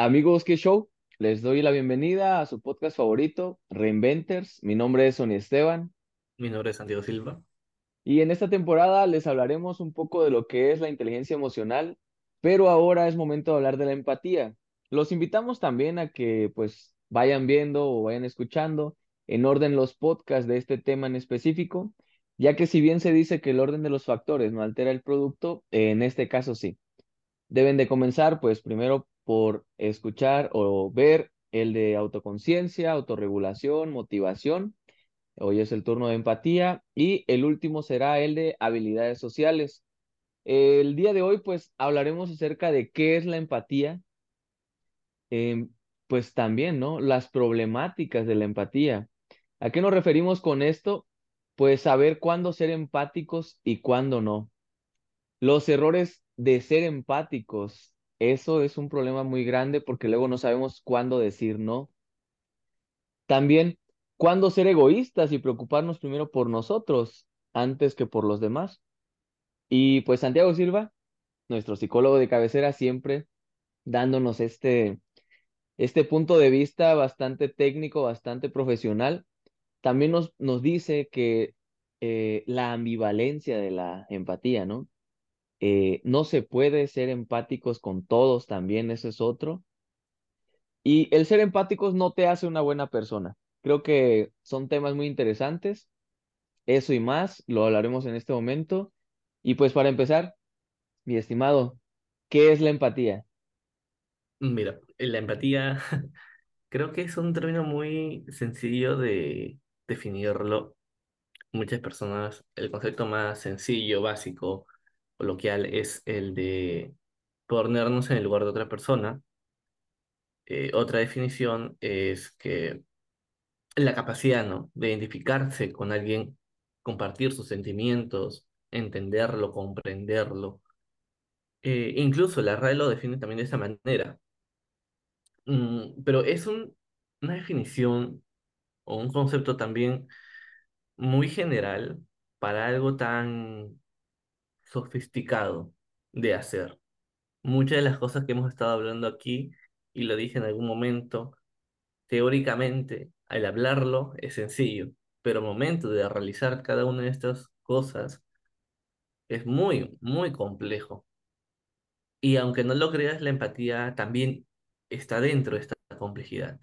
Amigos, ¿qué show? Les doy la bienvenida a su podcast favorito, Reinventers. Mi nombre es Sonny Esteban Mi nombre es Santiago Silva. y en esta temporada les hablaremos un poco de lo que es la inteligencia emocional, pero ahora es momento de hablar de la empatía. Los invitamos también a que pues vayan viendo o vayan escuchando en orden los podcasts de este tema en específico, ya que si bien se dice que el orden de los factores no altera el producto, en este caso sí. deben de comenzar, pues primero por escuchar o ver el de autoconciencia, autorregulación, motivación. Hoy es el turno de empatía y el último será el de habilidades sociales. El día de hoy, pues hablaremos acerca de qué es la empatía, em, pues también, ¿no? Las problemáticas de la empatía. ¿A qué nos referimos con esto? Pues saber cuándo ser empáticos y cuándo no. Los errores de ser empáticos, eso es un problema muy grande porque luego no sabemos cuándo decir no. También, cuándo ser egoístas y preocuparnos primero por nosotros antes que por los demás. Y pues Santiago Silva, nuestro psicólogo de cabecera, siempre dándonos este, este punto de vista bastante técnico, bastante profesional, también nos, nos dice que eh, la ambivalencia de la empatía, ¿no? Eh, no se puede ser empáticos con todos también, ese es otro. Y el ser empáticos no te hace una buena persona. Creo que son temas muy interesantes. Eso y más lo hablaremos en este momento. Y pues para empezar, mi estimado, ¿qué es la empatía? Mira, la empatía creo que es un término muy sencillo de definirlo. Muchas personas, el concepto más sencillo, básico, coloquial, es el de ponernos en el lugar de otra persona. Eh, otra definición es que la capacidad, ¿no? de identificarse con alguien, compartir sus sentimientos, entenderlo, comprenderlo. Eh, incluso la RAE lo define también de esa manera Mm, pero es un, una definición o un concepto también muy general para algo tan sofisticado de hacer. Muchas de las cosas que hemos estado hablando aquí, y lo dije en algún momento, teóricamente, al hablarlo es sencillo, pero al momento de realizar cada una de estas cosas es muy, muy complejo. Y aunque no lo creas, la empatía también está dentro de esta complejidad.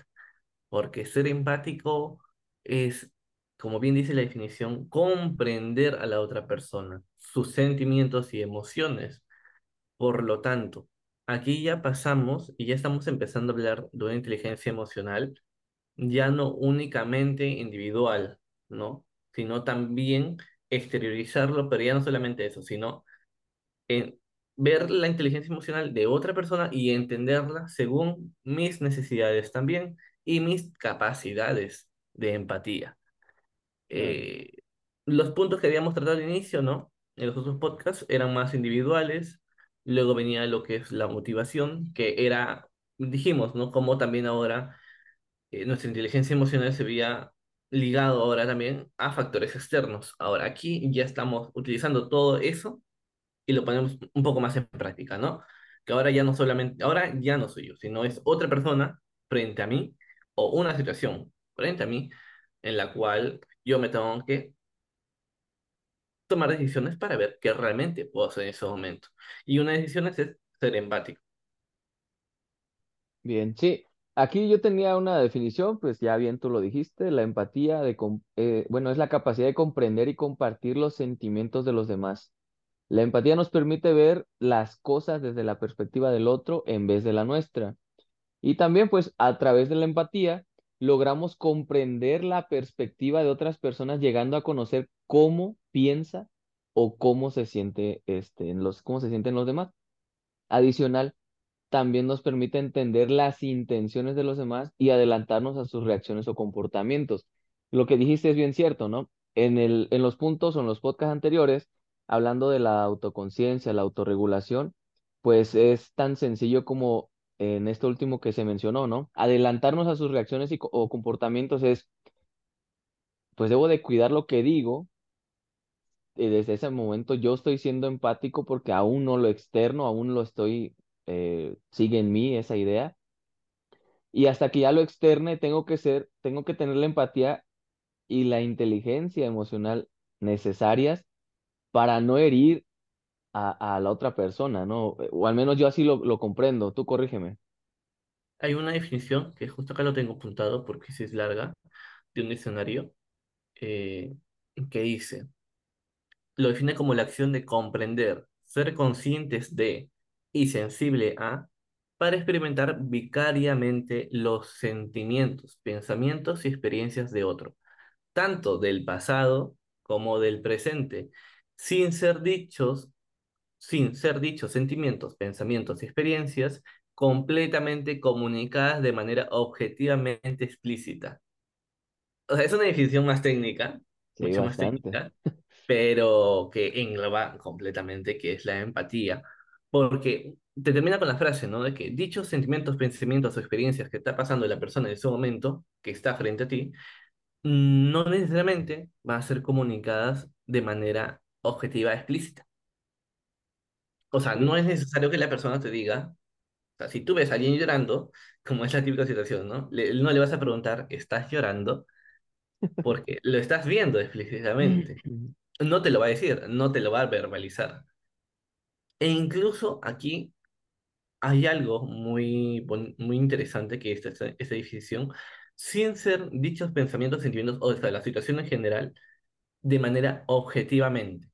porque ser empático es, como bien dice la definición, comprender a la otra persona, sus sentimientos y emociones. Por lo tanto, aquí ya pasamos y ya estamos empezando a hablar de una inteligencia emocional, ya no únicamente individual, ¿no? Sino también exteriorizarlo, pero ya no solamente eso, sino en ver la inteligencia emocional de otra persona y entenderla según mis necesidades también y mis capacidades de empatía. Eh, los puntos que habíamos tratado al inicio, ¿no? En los otros podcasts eran más individuales, luego venía lo que es la motivación, que era, dijimos, ¿no? Como también ahora eh, nuestra inteligencia emocional se veía ligado ahora también a factores externos. Ahora aquí ya estamos utilizando todo eso y lo ponemos un poco más en práctica, ¿no? Que ahora ya no solamente, ahora ya no soy yo, sino es otra persona frente a mí o una situación frente a mí en la cual yo me tengo que tomar decisiones para ver qué realmente puedo hacer en ese momento. Y una decisión es ser empático. Bien, sí. Aquí yo tenía una definición, pues ya bien tú lo dijiste, la empatía de, eh, bueno, es la capacidad de comprender y compartir los sentimientos de los demás. La empatía nos permite ver las cosas desde la perspectiva del otro en vez de la nuestra. Y también, pues, a través de la empatía, logramos comprender la perspectiva de otras personas, llegando a conocer cómo piensa o cómo se siente, este, en los, cómo se sienten los demás. Adicional, también nos permite entender las intenciones de los demás y adelantarnos a sus reacciones o comportamientos. Lo que dijiste es bien cierto, ¿no? En el, en los puntos o en los podcasts anteriores, hablando de la autoconciencia, la autorregulación, pues es tan sencillo como en este último que se mencionó, ¿no? Adelantarnos a sus reacciones o comportamientos es, pues debo de cuidar lo que digo. Desde ese momento yo estoy siendo empático porque aún no lo externo, aún lo estoy, eh, sigue en mí esa idea Y hasta que ya lo externe, tengo que ser, tengo que tener la empatía y la inteligencia emocional necesarias para no herir a, a la otra persona, ¿no? O al menos yo así lo, lo comprendo. Tú corrígeme. Hay una definición que justo acá lo tengo apuntado porque si es larga, de un diccionario, eh, que dice, lo define como la acción de comprender, ser conscientes de y sensible a, para experimentar vicariamente los sentimientos, pensamientos y experiencias de otro, tanto del pasado como del presente, sin ser dichos, sin ser dichos sentimientos, pensamientos y experiencias completamente comunicadas de manera objetivamente explícita. O sea, es una definición más técnica, Sí, mucho más técnica, pero que engloba completamente que es la empatía, porque te termina con la frase, ¿no? De que dichos sentimientos, pensamientos o experiencias que está pasando la persona en ese momento, que está frente a ti, no necesariamente van a ser comunicadas de manera objetiva explícita. O sea, no es necesario que la persona te diga, o sea, si tú ves a alguien llorando, como es la típica situación, ¿no? Le- no le vas a preguntar, ¿estás llorando? Porque lo estás viendo explícitamente. No te lo va a decir, no te lo va a verbalizar. E incluso aquí hay algo muy, muy interesante que es esta, esta definición, sin ser dichos pensamientos, sentimientos o sea, la situación en general de manera objetivamente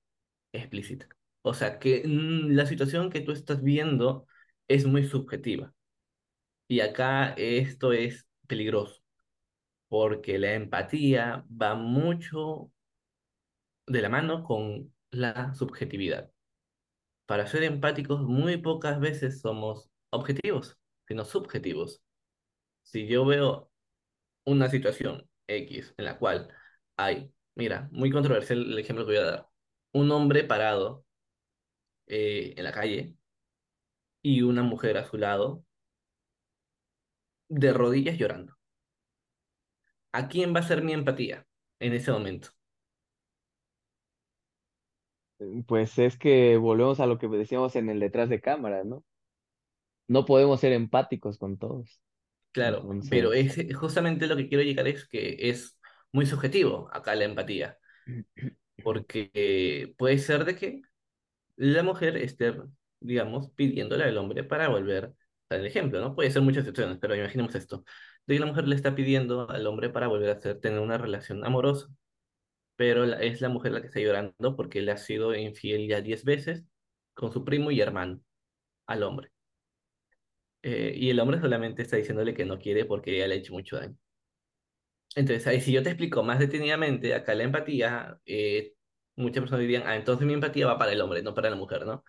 explícita. O sea, que mm, la situación que tú estás viendo es muy subjetiva. Y acá esto es peligroso, porque la empatía va mucho de la mano con la subjetividad. Para ser empáticos, muy pocas veces somos objetivos, sino subjetivos. Si yo veo una situación X en la cual hay, mira, muy controversial el ejemplo que voy a dar, un hombre parado eh, en la calle y una mujer a su lado de rodillas llorando. ¿A quién va a ser mi empatía en ese momento? Pues es que volvemos a lo que decíamos en el detrás de cámara, ¿no? No podemos ser empáticos con todos. Claro, pero es justamente lo que quiero llegar es que es muy subjetivo acá la empatía, porque puede ser de que la mujer esté, digamos, pidiéndole al hombre para volver, al ejemplo, ¿no? Puede ser muchas situaciones, pero imaginemos esto, de que la mujer le está pidiendo al hombre para volver a hacer, tener una relación amorosa, pero es la mujer la que está llorando porque él ha sido infiel ya 10 veces con su primo y hermano al hombre. Eh, y el hombre solamente está diciéndole que no quiere porque ella le ha hecho mucho daño. Entonces, ahí si yo te explico más detenidamente, acá la empatía, eh, muchas personas dirían, ah, entonces mi empatía va para el hombre, no para la mujer, ¿no?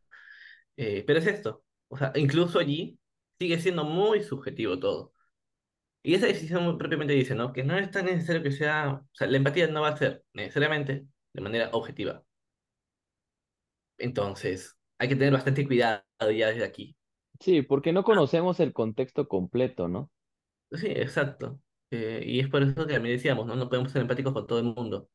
Eh, pero es esto, o sea, incluso allí sigue siendo muy subjetivo todo. Y esa decisión propiamente dice, ¿no? Que no es tan necesario que sea, o sea, la empatía no va a ser necesariamente de manera objetiva. Entonces, hay que tener bastante cuidado ya desde aquí. sí, porque no conocemos el contexto completo, ¿no? Sí, exacto. Eh, y es por eso que mí decíamos, ¿no? No podemos ser empáticos con todo el mundo.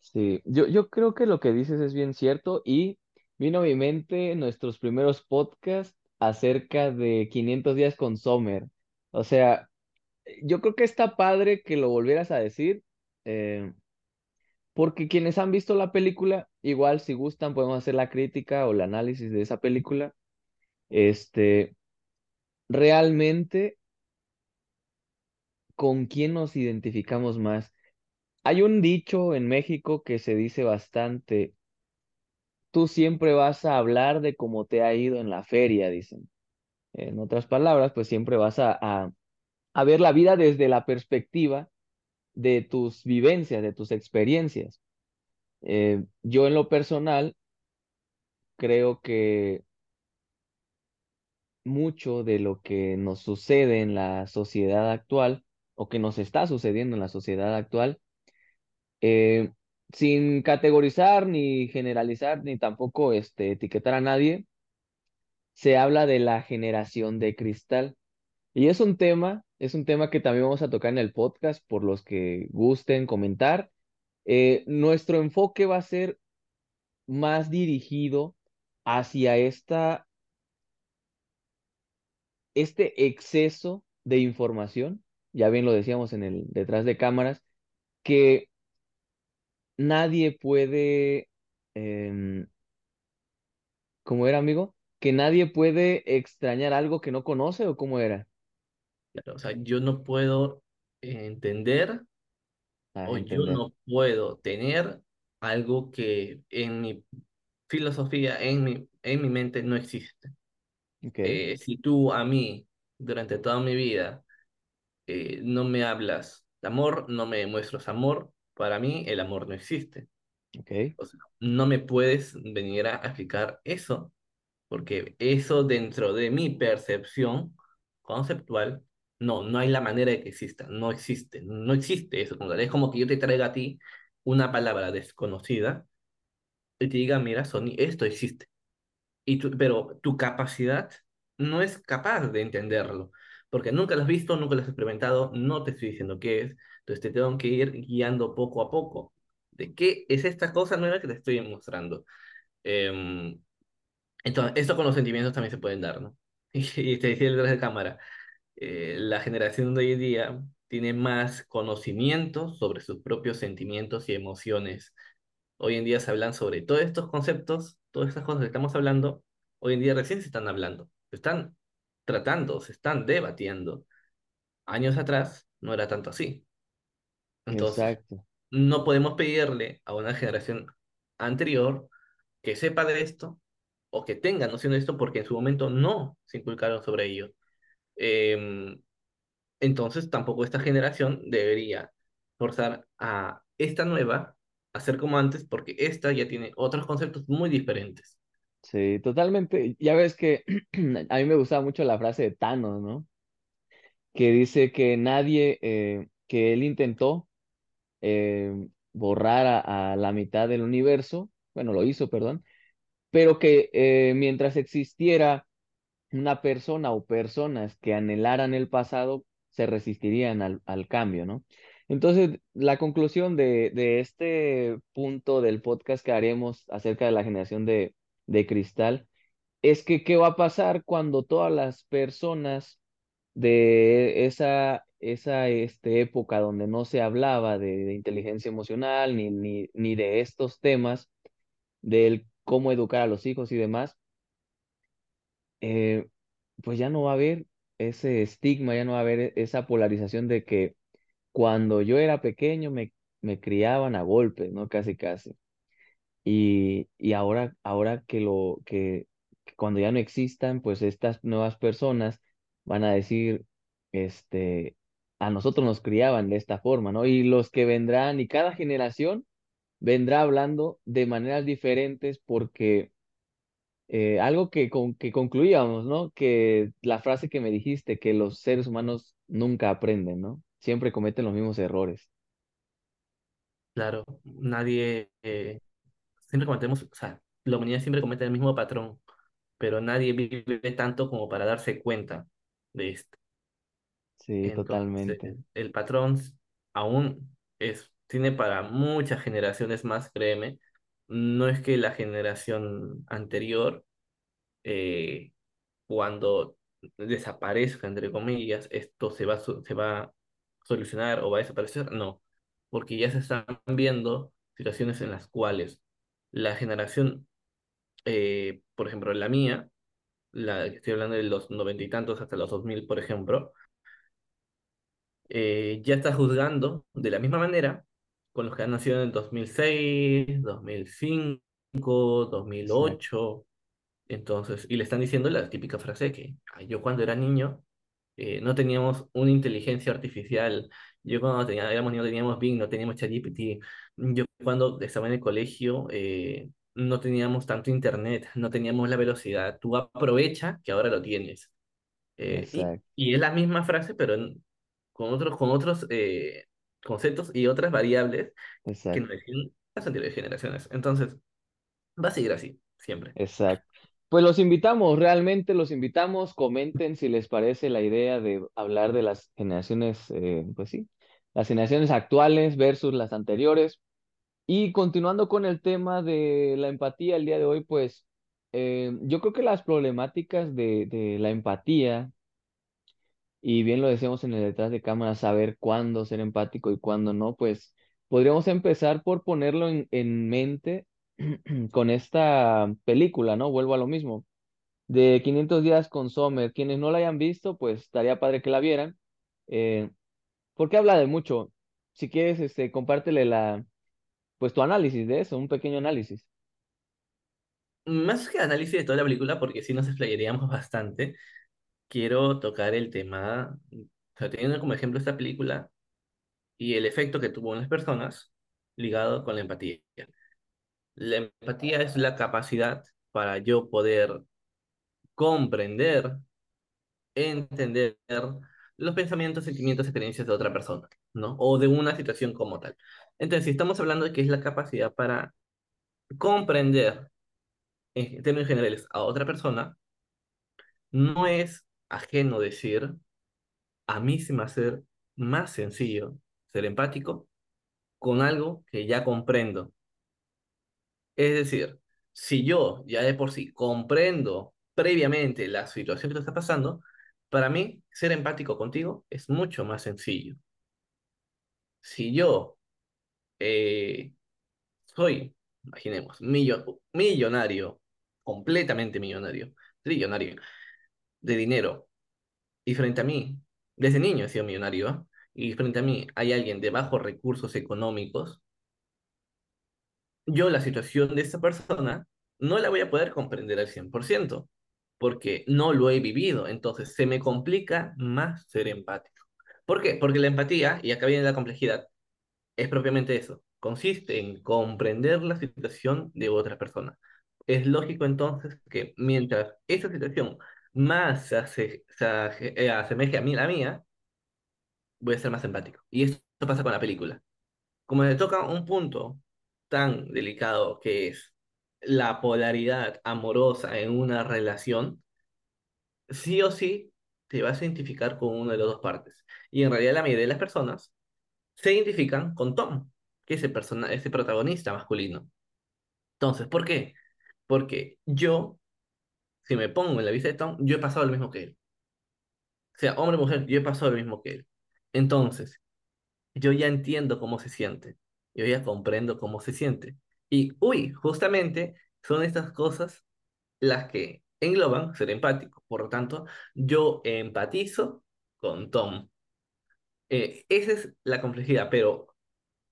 Sí, yo, yo creo que lo que dices es bien cierto y vino a mi mente nuestros primeros podcasts acerca de 500 días con Sommer. O sea, yo creo que está padre que lo volvieras a decir, eh, porque quienes han visto la película, igual si gustan podemos hacer la crítica o el análisis de esa película. Este, realmente, ¿con quién nos identificamos más? Hay un dicho en México que se dice bastante tú siempre vas a hablar de cómo te ha ido en la feria, dicen. En otras palabras, pues siempre vas a, a, ver la vida desde la perspectiva de tus vivencias, de tus experiencias. Eh, yo en lo personal creo que mucho de lo que nos sucede en la sociedad actual o que nos está sucediendo en la sociedad actual, eh, sin categorizar ni generalizar ni tampoco este, etiquetar a nadie, se habla de la generación de cristal. Y es un tema, es un tema que también vamos a tocar en el podcast por los que gusten comentar. Eh, nuestro enfoque va a ser más dirigido hacia esta este exceso de información, ya bien lo decíamos en el detrás de cámaras, que nadie puede, em, ¿cómo era, amigo? Que nadie puede extrañar algo que no conoce o cómo era. Claro, O sea, yo no puedo entender Ah, o yo no puedo tener algo que en mi filosofía, en mi, en mi mente no existe. Ok, Eh, si tú a mí, durante toda mi vida, eh, no me hablas de amor, no me demuestras amor, para mí el amor no existe. ok, O sea, no me puedes venir a explicar eso, porque eso dentro de mi percepción conceptual, no, no hay la manera de que exista, no existe, no existe eso. Es como que yo te traiga a ti una palabra desconocida y te diga, mira, Sony, esto existe. Y tú, pero tu capacidad no es capaz de entenderlo, porque nunca lo has visto, nunca lo has experimentado, no te estoy diciendo qué es, entonces te tengo que ir guiando poco a poco de qué es esta cosa nueva que te estoy mostrando. Em, entonces, esto con los sentimientos también se pueden dar, ¿no? Y, te decía el detrás de cámara, eh, la generación de hoy en día tiene más conocimiento sobre sus propios sentimientos y emociones Hoy en día se hablan sobre todos estos conceptos, todas estas cosas que estamos hablando, hoy en día recién se están hablando, se están tratando, se están debatiendo. Años atrás no era tanto así. Entonces, exacto. no podemos pedirle a una generación anterior que sepa de esto o que tenga noción de esto porque en su momento no se inculcaron sobre ello. Em, entonces, tampoco esta generación debería forzar a esta nueva a ser como antes, porque esta ya tiene otros conceptos muy diferentes. Sí, totalmente. Ya ves que a mí me gustaba mucho la frase de Thanos, ¿no? Que dice que nadie, eh, que él intentó eh, borrar a, a la mitad del universo, bueno, lo hizo, perdón, pero que eh, mientras existiera una persona o personas que anhelaran el pasado, se resistirían al, al cambio, ¿no? Entonces, la conclusión de, de este punto del podcast que haremos acerca de la generación de, de cristal es que, ¿qué va a pasar cuando todas las personas de esa, esa este, época donde no se hablaba de, de inteligencia emocional ni, ni, ni de estos temas, del cómo educar a los hijos y demás, eh, pues ya no va a haber ese estigma, ya no va a haber esa polarización de que cuando yo era pequeño me, me criaban a golpes, ¿no? Casi, casi. Y, y ahora, ahora que lo, que, que cuando ya no existan, pues estas nuevas personas van a decir, este, a nosotros nos criaban de esta forma, ¿no? Y los que vendrán, y cada generación vendrá hablando de maneras diferentes porque eh, algo que, con, que concluíamos, ¿no? Que la frase que me dijiste, que los seres humanos nunca aprenden, ¿no? Siempre cometen los mismos errores. Claro, nadie, eh, siempre cometemos, o sea, la humanidad siempre comete el mismo patrón, pero nadie vive tanto como para darse cuenta de esto. Sí, Entonces, totalmente. el patrón aún es, tiene para muchas generaciones más, créeme. No es que la generación anterior, eh, cuando desaparezca, entre comillas, esto se va, se va a solucionar o va a desaparecer, no, porque ya se están viendo situaciones en las cuales la generación, eh, por ejemplo, la mía, la que estoy hablando de los noventa y tantos hasta los dos mil, por ejemplo, eh, ya está juzgando de la misma manera con los que han nacido en el 2006, 2005, Exacto, 2008. Entonces, y le están diciendo la típica frase que "Ah, yo cuando era niño eh, no teníamos una inteligencia artificial, yo cuando tenía, éramos niños no teníamos Bing, no teníamos ChatGPT, yo cuando estaba en el colegio eh, no teníamos tanto internet, no teníamos la velocidad, tú aprovecha que ahora lo tienes. Eh, y, es la misma frase, pero en- con otros, con otros eh, conceptos y otras variables que nos exacto, decían las anteriores generaciones. Entonces, va a seguir así, siempre. exacto. Pues los invitamos, realmente los invitamos, comenten si les parece la idea de hablar de las generaciones, eh, pues sí, las generaciones actuales versus las anteriores. Y continuando con el tema de la empatía el día de hoy, pues eh, yo creo que las problemáticas de, de la empatía y bien lo decíamos en el detrás de cámara, saber cuándo ser empático y cuándo no, pues podríamos empezar por ponerlo en, en mente con esta película, ¿no? Vuelvo a lo mismo. De 500 días con Sommer, quienes no la hayan visto, pues estaría padre que la vieran, eh, porque habla de mucho. Si quieres, este, compártele la, pues tu análisis de eso, un pequeño análisis. Más que análisis de toda la película, porque si nos explayaríamos bastante, quiero tocar el tema, o sea, teniendo como ejemplo esta película y el efecto que tuvo en las personas ligado con la empatía. La empatía es la capacidad para yo poder comprender, entender los pensamientos, sentimientos, experiencias de otra persona, ¿no? O de una situación como tal. Entonces, si estamos hablando de que es la capacidad para comprender en términos generales a otra persona, no es ajeno decir, a mí se me hacer más sencillo ser empático con algo que ya comprendo. Es decir, si yo ya de por sí comprendo previamente la situación que te está pasando, para mí ser empático contigo es mucho más sencillo. Si yo eh, soy, imaginemos, millo- millonario, completamente millonario, trillonario de dinero, y frente a mí, desde niño he sido millonario, ¿ah? y frente a mí hay alguien de bajos recursos económicos, yo la situación de esa persona no la voy a poder comprender al 100% porque no lo he vivido, entonces se me complica más ser empático. ¿Por qué? Porque la empatía, y acá viene la complejidad, es propiamente eso, consiste en comprender la situación de otra persona. Es lógico entonces que mientras esa situación más se, hace- eh, asemeje a mí, la mía, voy a ser más empático. Y esto pasa con la película. Como le toca un punto tan delicado que es la polaridad amorosa en una relación, sí o sí te vas a identificar con una de las dos partes. Y en realidad la mayoría de las personas se identifican con Tom, que es el persona, ese protagonista masculino. Entonces, ¿por qué? Porque yo, si me pongo en la vista de Tom, yo he pasado lo mismo que él. O sea, hombre o mujer, yo he pasado lo mismo que él. Entonces, yo ya entiendo cómo se siente. Yo ya comprendo cómo se siente. Y, uy, justamente son estas cosas las que engloban ser empático. Por lo tanto, yo empatizo con Tom. Eh, esa es la complejidad, pero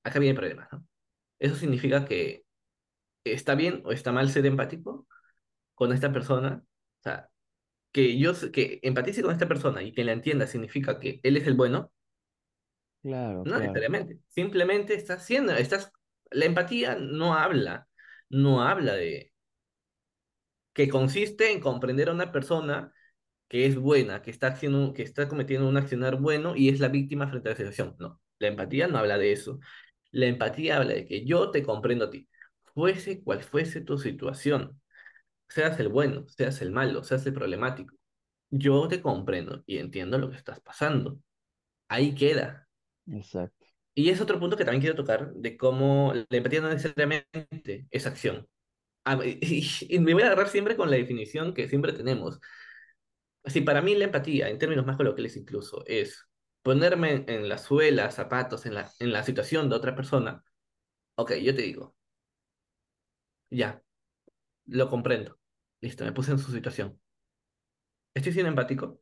acá viene el problema, ¿no? Eso significa que está bien o está mal ser empático con esta persona. O sea, que yo que empatice con esta persona y que la entienda significa que él es el bueno, Claro, no claro. necesariamente. Simplemente estás haciendo, estás, la empatía no habla, no habla de que consiste en comprender a una persona que es buena, que está haciendo, que está cometiendo un accionar bueno y es la víctima frente a la situación. No, la empatía no habla de eso. La empatía habla de que yo te comprendo a ti, fuese cual fuese tu situación, seas el bueno, seas el malo, seas el problemático. Yo te comprendo y entiendo lo que estás pasando. Ahí queda. Exacto. Y es otro punto que también quiero tocar de cómo la empatía no necesariamente es acción. Y, me voy a agarrar siempre con la definición que siempre tenemos. Si para mí la empatía, en términos más coloquiales incluso, es ponerme en, en la suela, zapatos, en la, en la situación de otra persona, ok, yo te digo, ya, lo comprendo. Listo, me puse en su situación. ¿Estoy siendo empático?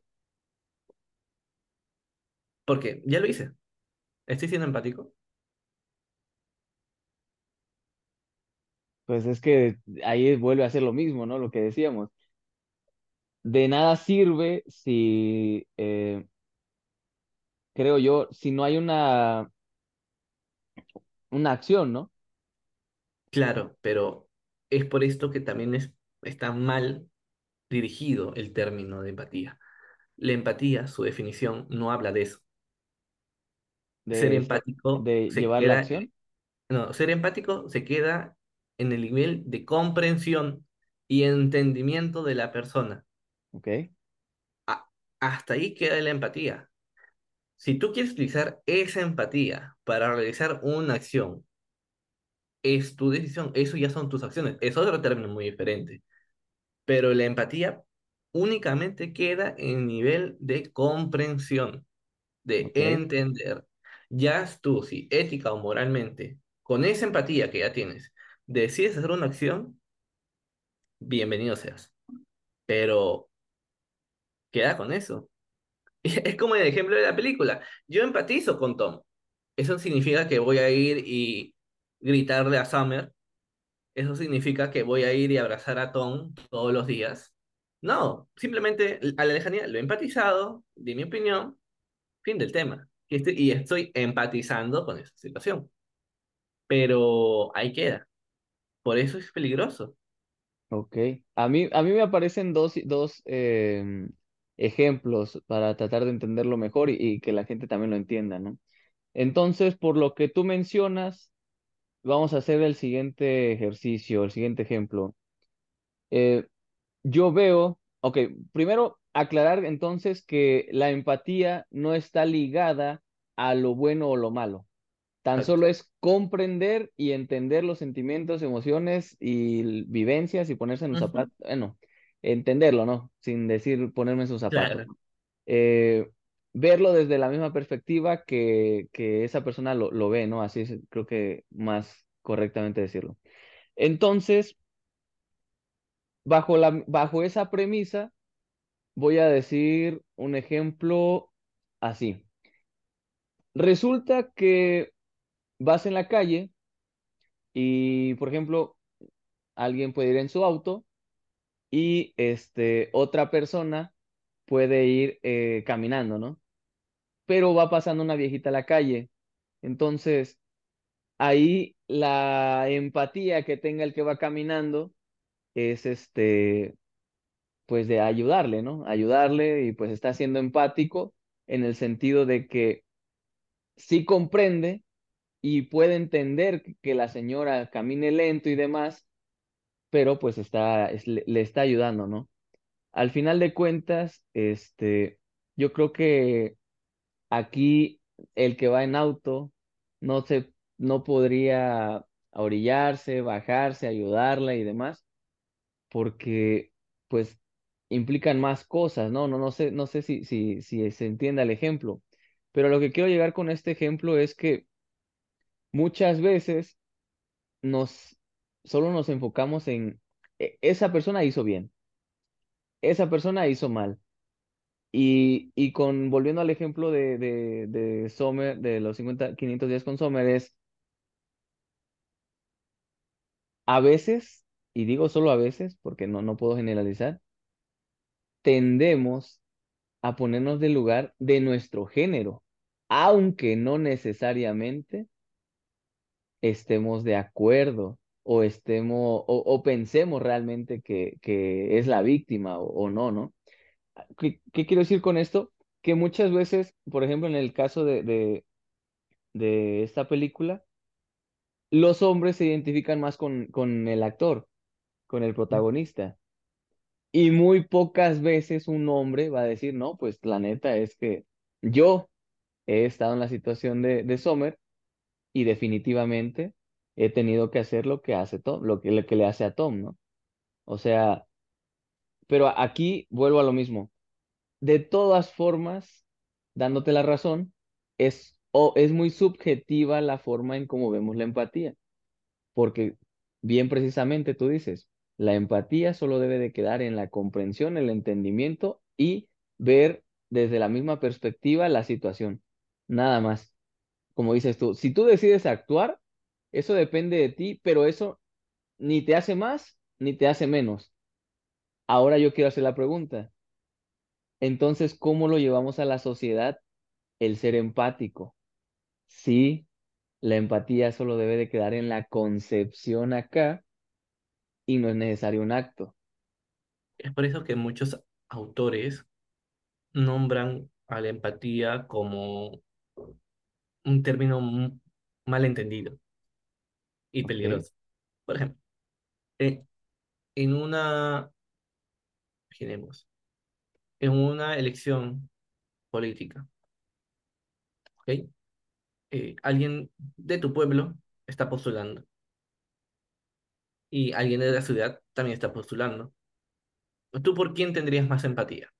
Porque ya lo hice. ¿Estoy siendo empático? Pues es que ahí vuelve a ser lo mismo, ¿no? Lo que decíamos. De nada sirve si, eh, creo yo, si no hay una, una acción, ¿no? Claro, pero es por esto que también es, está mal dirigido el término de empatía. La empatía, su definición, no habla de eso. Ser De esta, empático de se llevar la acción. no, ser empático se queda en el nivel de comprensión y entendimiento de la persona. Ok, A- hasta ahí queda la empatía. Si tú quieres utilizar esa empatía para realizar una acción, es tu decisión, eso ya son tus acciones, es otro término muy diferente. Pero la empatía únicamente queda en nivel de comprensión, de entender. Ya tú, si ética o moralmente, con esa empatía que ya tienes, decides hacer una acción, bienvenido seas. Pero queda con eso. Es como el ejemplo de la película. Yo empatizo con Tom. Eso significa que voy a ir y gritarle a Summer. Eso significa que voy a ir y abrazar a Tom todos los días. No, simplemente a la lejanía lo he empatizado, di mi opinión, fin del tema. Y estoy, estoy empatizando con esa situación. Pero ahí queda. Por eso es peligroso. ok. A mí, a mí me aparecen dos, dos em, ejemplos para tratar de entenderlo mejor y, y que la gente también lo entienda, ¿no? Entonces, por lo que tú mencionas, vamos a hacer el siguiente ejercicio, el siguiente ejemplo. Eh, yo veo, ok, primero aclarar entonces que la empatía no está ligada a lo bueno o lo malo. Tan Exacto. solo es comprender y entender los sentimientos, emociones y vivencias y ponerse en los Ujú, zapatos, bueno, entenderlo, ¿no? Sin decir ponerme en sus zapatos. Eh, verlo desde la misma perspectiva que, que esa persona lo, lo ve, ¿no? Así es, creo que más correctamente decirlo. Entonces, bajo la, bajo esa premisa, voy a decir un ejemplo así. Resulta que vas en la calle y, por ejemplo, alguien puede ir en su auto y este, otra persona puede ir eh, caminando, ¿no? Pero va pasando una viejita a la calle. Entonces, ahí la empatía que tenga el que va caminando es este, pues de ayudarle, ¿no? Ayudarle y pues está siendo empático en el sentido de que sí comprende y puede entender que la señora camine lento y demás, pero pues está, es- le, está ayudando, ¿no? Al final de cuentas, este, yo creo que aquí el que va en auto no se, no podría orillarse, bajarse, ayudarla y demás, porque pues implican más cosas, ¿no? No, no sé, no sé si, si, se entienda el ejemplo, pero lo que quiero llegar con este ejemplo es que muchas veces nos, solo nos enfocamos en, "E- esa persona hizo bien, esa persona hizo mal. Y, y con, volviendo al ejemplo de, de, de Sommer, de los 50 500 días con Sommer, es a veces, y digo solo a veces, porque no, no puedo generalizar, tendemos a ponernos del lugar de nuestro género, aunque no necesariamente estemos de acuerdo o estemos, o, o pensemos realmente que, que es la víctima o, o no, ¿no? ¿Qué, quiero decir con esto? Que muchas veces, por ejemplo, en el caso de, de, de esta película, los hombres se identifican más con, con el actor, con el protagonista. Y muy pocas veces un hombre va a decir, no, pues la neta es que yo he estado en la situación de, de Sommer y definitivamente he tenido que hacer lo que hace Tom, lo que, lo que le hace a Tom, ¿no? O sea, pero aquí vuelvo a lo mismo. De todas formas, dándote la razón, es, es muy subjetiva la forma en cómo vemos la empatía. Porque bien precisamente tú dices, la empatía solo debe de quedar en la comprensión, el entendimiento y ver desde la misma perspectiva la situación. Nada más. Como dices tú, si tú decides actuar, eso depende de ti, pero eso ni te hace más ni te hace menos. Ahora yo quiero hacer la pregunta. Entonces, ¿cómo lo llevamos a la sociedad el ser empático? Sí, la empatía solo debe de quedar en la concepción acá y no es necesario un acto. Es por eso que muchos autores nombran a la empatía como un término mal entendido y peligroso. Por ejemplo, eh, en una, imaginemos, en una elección política, ¿ok? Eh, alguien de tu pueblo está postulando y alguien de la ciudad también está postulando. ¿Tú por quién tendrías más empatía?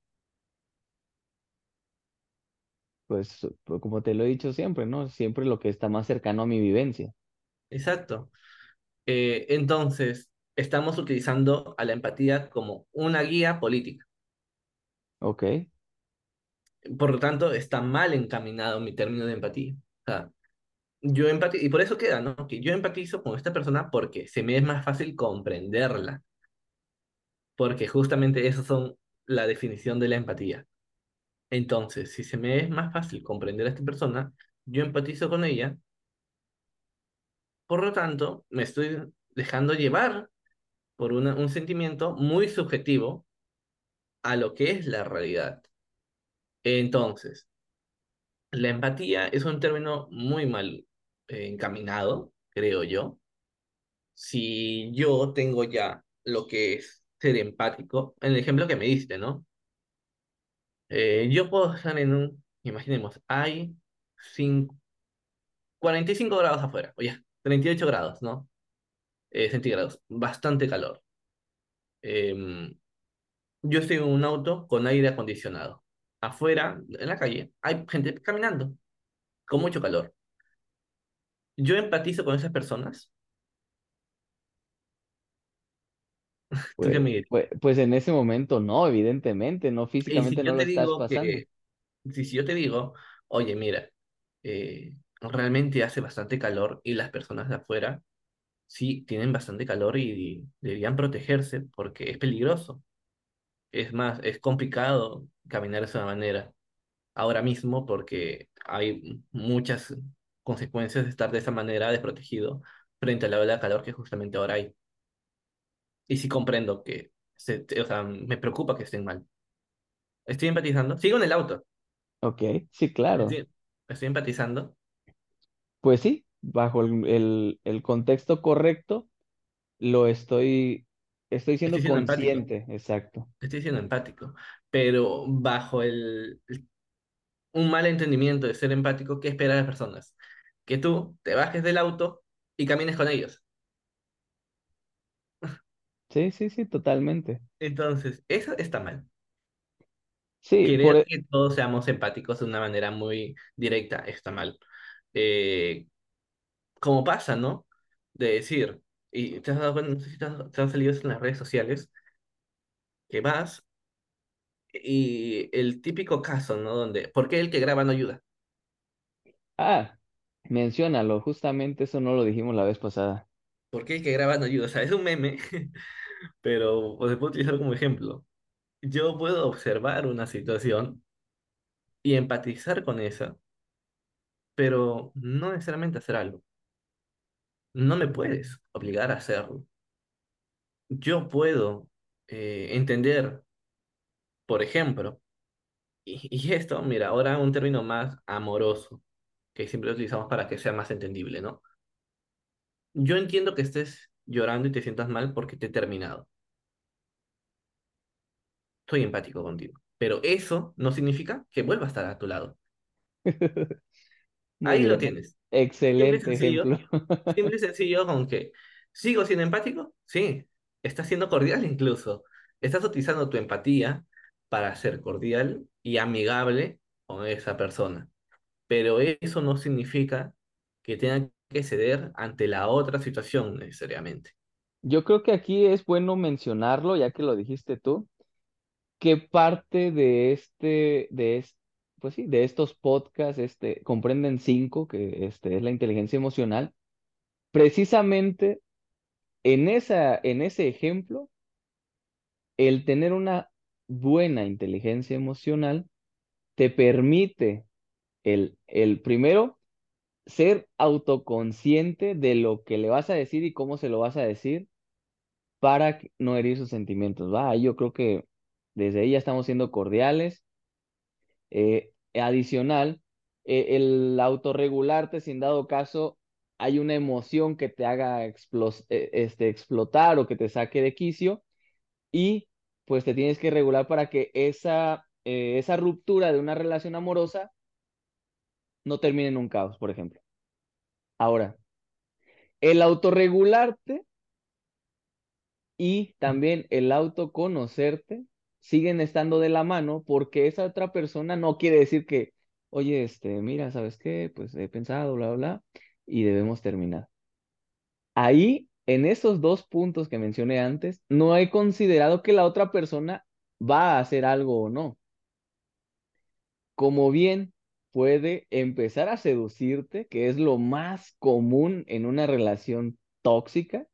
Pues pues, como te lo he dicho siempre, ¿no? Siempre lo que está más cercano a mi vivencia. Exacto. Eh, entonces, estamos utilizando a la empatía como una guía política. Ok, Por lo tanto, está mal encaminado mi término de empatía. O sea, yo empatizo, y por eso queda, ¿no? Que yo empatizo con esta persona porque se me es más fácil comprenderla, porque justamente esas son la definición de la empatía. Entonces, si se me es más fácil comprender a esta persona, yo empatizo con ella, por lo tanto, me estoy dejando llevar por una- un sentimiento muy subjetivo a lo que es la realidad. Entonces, la empatía es un término muy mal eh, encaminado, creo yo. Si yo tengo ya lo que es ser empático, en el ejemplo que me diste, ¿no? Eh, yo puedo estar en un, imaginemos, hay cinco- 45 grados afuera, o ya, 38 grados, ¿no? Eh, centígrados, bastante calor. Em, yo estoy en un auto con aire acondicionado. Afuera, en la calle, hay gente caminando con mucho calor. Yo empatizo con esas personas. ¿Tú qué pues, pues, pues en ese momento no, evidentemente, no Y si físicamente no lo estás pasando. que, si, si yo te digo, oye, mira, eh, realmente hace bastante calor y las personas de afuera sí tienen bastante calor y deberían protegerse porque es peligroso. Es más, es complicado caminar de esa manera ahora mismo porque hay muchas consecuencias de estar de esa manera desprotegido frente a la ola de calor que justamente ahora hay. Y sí comprendo que, se, o sea, me preocupa que estén mal. Estoy empatizando. Sigo en el auto. Ok, sí, claro. Estoy, estoy empatizando. Pues sí, bajo el, el, el contexto correcto, lo estoy, estoy Estoy siendo empático. consciente, exacto. Estoy siendo empático. Pero bajo el, un mal entendimiento de ser empático, ¿qué esperan las personas? Que tú te bajes del auto y camines con ellos. Sí, sí, sí, totalmente. Entonces, eso está mal. Sí, Querer que todos seamos empáticos de una manera muy directa está mal. Eh, como pasa, ¿no? De decir, y te has dado cuenta, no sé si te, has- te han salido en las redes sociales, que vas y el típico caso, ¿no? Donde, ¿por qué el que graba no ayuda? ah, menciónalo, justamente eso no lo dijimos la vez pasada. ¿Por qué el que graba no ayuda? O sea, es un meme, pero o se puede utilizar como ejemplo. Yo puedo observar una situación y empatizar con esa, pero no necesariamente hacer algo. No me puedes obligar a hacerlo. Yo puedo eh, entender, por ejemplo, y, y esto, mira, ahora un término más amoroso, que siempre utilizamos para que sea más entendible, ¿no? Yo entiendo que estés llorando y te sientas mal porque te he terminado. Soy empático contigo. Pero eso no significa que vuelva a estar a tu lado. Ahí lo tienes. Excelente ejemplo. sencillo. Simple y sencillo con que sigo siendo empático. Sí. Estás siendo cordial incluso. Estás utilizando tu empatía para ser cordial y amigable con esa persona. Pero eso no significa que tenga que ceder ante la otra situación necesariamente. Yo creo que aquí es bueno mencionarlo, ya que lo dijiste tú, que parte de este, de es- pues sí, de estos podcasts, este, comprenden cinco, que este, es la inteligencia emocional. Precisamente en esa, en ese ejemplo, el tener una buena inteligencia emocional te permite el, el primero ser autoconsciente de lo que le vas a decir y cómo se lo vas a decir para no herir sus sentimientos, ¿va? Yo creo que desde ahí ya estamos siendo cordiales. Eh, adicional, eh, el autorregularte, si en dado caso hay una emoción que te haga eh, este, explotar o que te saque de quicio, y pues te tienes que regular para que esa, eh, esa ruptura de una relación amorosa no termine en un caos, por ejemplo. Ahora, el autorregularte y también el autoconocerte siguen estando de la mano porque esa otra persona no quiere decir que, oye, este, mira, ¿sabes qué? Pues he pensado, bla, bla, y debemos terminar. Ahí, en esos dos puntos que mencioné antes, no he considerado que la otra persona va a hacer algo o no. Como bien puede empezar a seducirte, que es lo más común en una relación tóxica.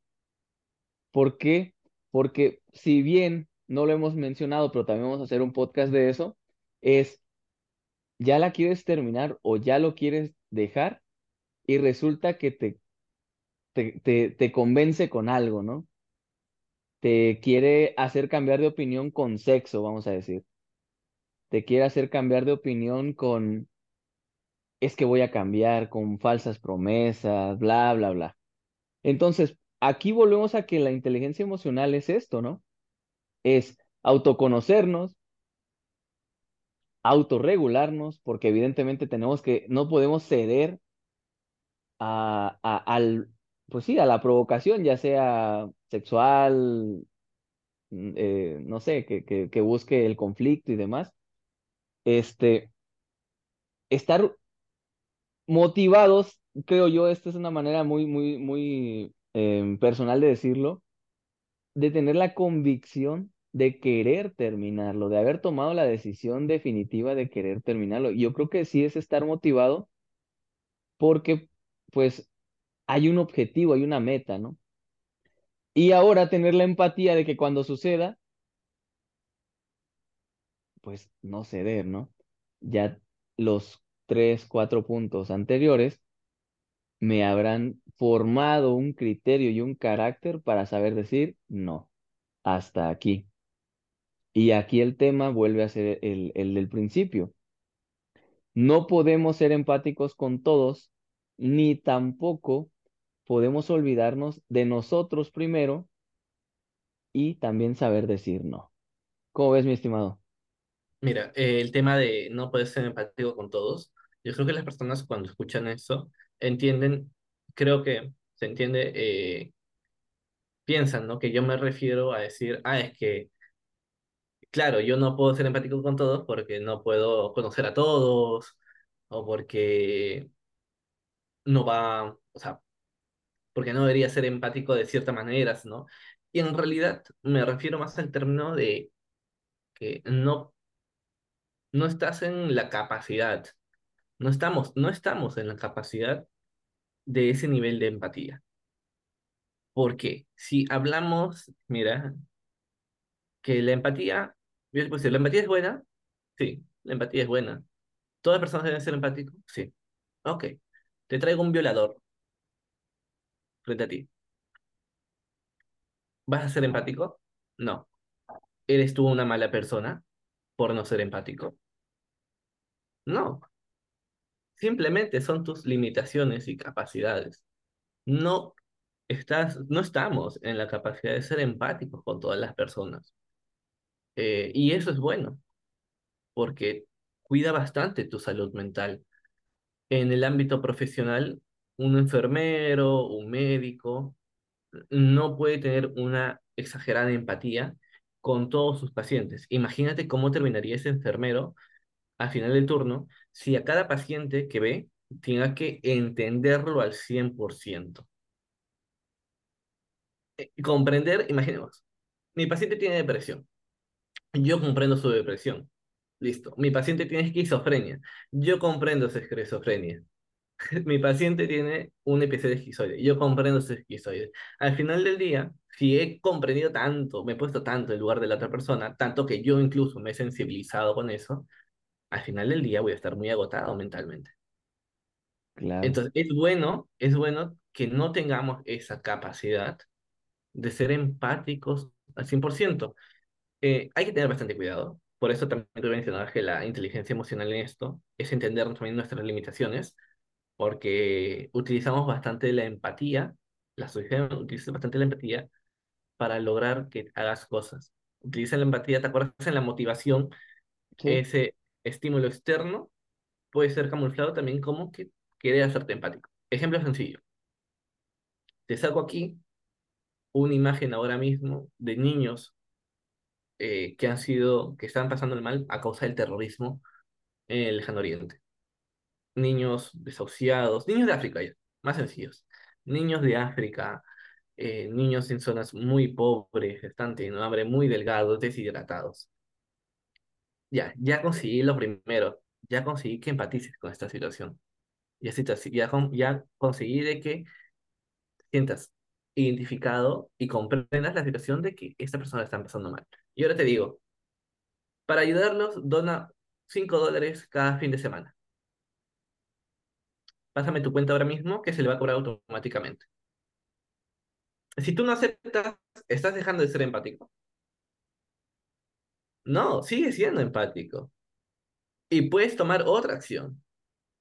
¿Por qué? Porque si bien no lo hemos mencionado, pero también vamos a hacer un podcast de eso, es, ya la quieres terminar o ya lo quieres dejar y resulta que te, te, te, te convence con algo, ¿no? Te quiere hacer cambiar de opinión con sexo, vamos a decir. Te quiere hacer cambiar de opinión con, es que voy a cambiar, con falsas promesas, bla, bla, bla. Entonces, aquí volvemos a que la inteligencia emocional es esto, ¿no? Es autoconocernos, autorregularnos, porque evidentemente tenemos que, no podemos ceder a, a- al, pues sí, a la provocación, ya sea sexual, mm, eh, no sé, que, que, que busque el conflicto y demás. Este, estar motivados, creo yo, esta es una manera muy, muy, muy em, personal de decirlo, de tener la convicción de querer terminarlo, de haber tomado la decisión definitiva de querer terminarlo. Yo creo que sí es estar motivado porque, pues, hay un objetivo, hay una meta, ¿no? Y ahora tener la empatía de que cuando suceda, pues no ceder, ¿no? Ya los tres, cuatro puntos anteriores me habrán formado un criterio y un carácter para saber decir no, hasta aquí. Y aquí el tema vuelve a ser el, el del principio. No podemos ser empáticos con todos, ni tampoco podemos olvidarnos de nosotros primero y también saber decir no. ¿Cómo ves, mi estimado? Mira, el tema de no poder ser empático con todos, yo creo que las personas cuando escuchan eso entienden, creo que se entiende, eh, piensan, ¿no? Que yo me refiero a decir, ah, es que, claro, yo no puedo ser empático con todos porque no puedo conocer a todos o porque no va, o sea, porque no debería ser empático de ciertas maneras, ¿no? Y en realidad me refiero más al término de que no, no estás en la capacidad, no estamos, no estamos en la capacidad de ese nivel de empatía. Porque si hablamos, mira, que la empatía, yo ¿la empatía es buena? Sí, la empatía es buena. ¿Todas personas deben ser empáticos? Sí. Ok. Te traigo un violador frente a ti. ¿Vas a ser empático? No. ¿Eres tú una mala persona por no ser empático? No. Simplemente son tus limitaciones y capacidades. No estás, no estamos en la capacidad de ser empáticos con todas las personas. Eh, y eso es bueno, porque cuida bastante tu salud mental. En el ámbito profesional, un enfermero, un médico, no puede tener una exagerada empatía con todos sus pacientes. Imagínate cómo terminaría ese enfermero al final del turno si a cada paciente que ve tenga que entenderlo al 100%. Eh, comprender, imaginemos, mi paciente tiene depresión. Yo comprendo su depresión. Listo. Mi paciente tiene esquizofrenia. Yo comprendo su esquizofrenia. Mi paciente tiene un episodio de esquizoide. Yo comprendo su esquizoide. Al final del día, si he comprendido tanto, me he puesto tanto en lugar de la otra persona, tanto que yo incluso me he sensibilizado con eso, al final del día voy a estar muy agotado mentalmente. Claro, Entonces, es bueno, es bueno que no tengamos esa capacidad de ser empáticos al 100%. Eh, hay que tener bastante cuidado. Por eso también te mencionar que la inteligencia emocional en esto es entender también nuestras limitaciones, porque utilizamos bastante la empatía, la sociedad utiliza bastante la empatía para lograr que hagas cosas. Utiliza la empatía, ¿te acuerdas? En la motivación, sí, ese estímulo externo puede ser camuflado también como que quiere hacerte empático. Ejemplo sencillo. Te saco aquí una imagen ahora mismo de niños eh, que han sido, que están pasando el mal a causa del terrorismo en el lejano oriente. Niños desahuciados, niños de África ya, más sencillos. Niños de África, eh, niños en zonas muy pobres, están teniendo hambre, muy delgados, deshidratados. Ya, ya conseguí lo primero, ya conseguí que empatices con esta situación. Ya, ya, ya conseguí de que sientas identificado y comprendas la situación de que esta persona está pasando mal. Y ahora te digo, para ayudarlos, dona 5 dólares cada fin de semana. Pásame tu cuenta ahora mismo que se le va a cobrar automáticamente. Si tú no aceptas, estás dejando de ser empático. No, sigue siendo empático. Y puedes tomar otra acción.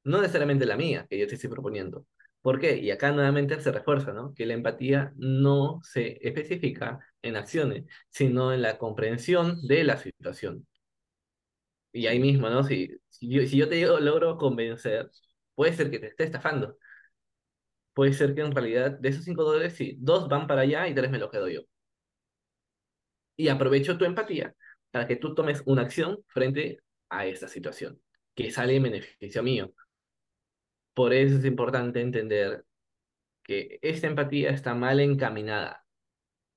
No necesariamente la mía, que yo te estoy proponiendo. ¿Por qué? Y acá nuevamente se refuerza, ¿no? Que la empatía no se especifica en acciones, sino en la comprensión de la situación. Y ahí mismo, ¿no? Si, si, yo, te logro convencer, puede ser que te esté estafando. Puede ser que en realidad de esos cinco dólares, sí, dos van para allá y tres me los quedo yo. Y aprovecho tu empatía para que tú tomes una acción frente a esta situación, que sale en beneficio mío. Por eso es importante entender que esta empatía está mal encaminada.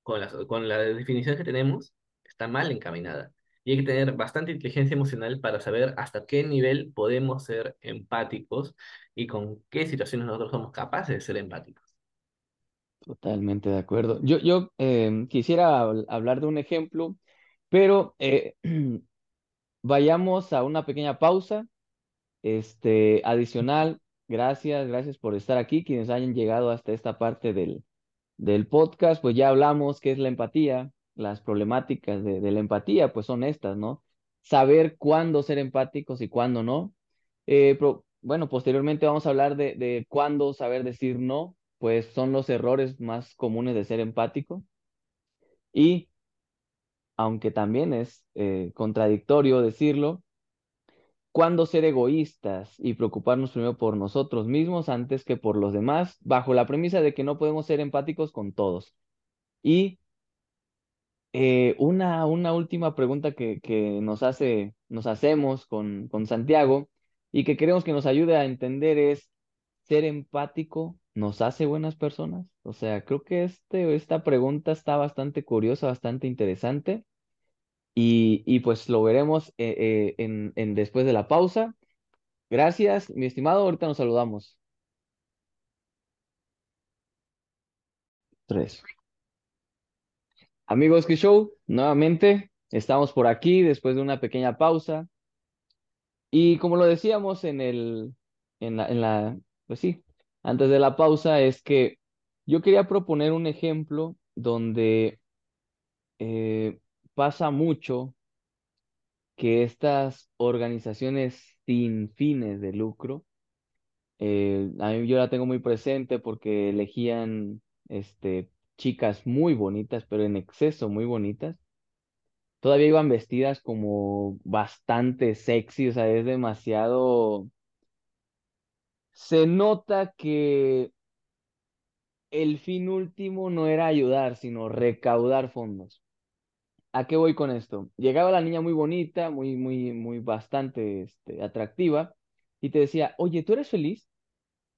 Con la, con la definición que tenemos, está mal encaminada. Y hay que tener bastante inteligencia emocional para saber hasta qué nivel podemos ser empáticos y con qué situaciones nosotros somos capaces de ser empáticos. Totalmente de acuerdo. Yo, yo em, quisiera hablar de un ejemplo, pero eh, vayamos a una pequeña pausa. Este, adicional, Gracias, gracias por estar aquí. Quienes hayan llegado hasta esta parte del, del podcast, pues ya hablamos qué es la empatía. Las problemáticas de, la empatía, pues son estas, ¿no? Saber cuándo ser empáticos y cuándo no. Eh, bueno, posteriormente vamos a hablar de, de cuándo saber decir no, pues son los errores más comunes de ser empático. Y aunque también es eh, contradictorio decirlo, cuándo ser egoístas y preocuparnos primero por nosotros mismos antes que por los demás, bajo la premisa de que no podemos ser empáticos con todos. Y eh, una, una última pregunta que, que nos, hace, nos hacemos con, con Santiago y que queremos que nos ayude a entender es, ¿ser empático nos hace buenas personas? O sea, creo que este, esta pregunta está bastante curiosa, bastante interesante. Y, y pues lo veremos eh, eh, en, en después de la pausa. Gracias, mi estimado. Ahorita nos saludamos. Tres. Amigos que show, nuevamente estamos por aquí después de una pequeña pausa. Y como lo decíamos en el, en en la, pues sí, antes de la pausa, es que yo quería proponer un ejemplo donde eh, pasa mucho que estas organizaciones sin fines de lucro, eh, a mí yo la tengo muy presente porque elegían este, chicas muy bonitas, pero en exceso muy bonitas. Todavía iban vestidas como bastante sexy, o sea, es demasiado... Se nota que el fin último no era ayudar, sino recaudar fondos. ¿A qué voy con esto? Llegaba la niña muy bonita, muy, muy, muy bastante este, atractiva, y te decía, oye, ¿tú eres feliz?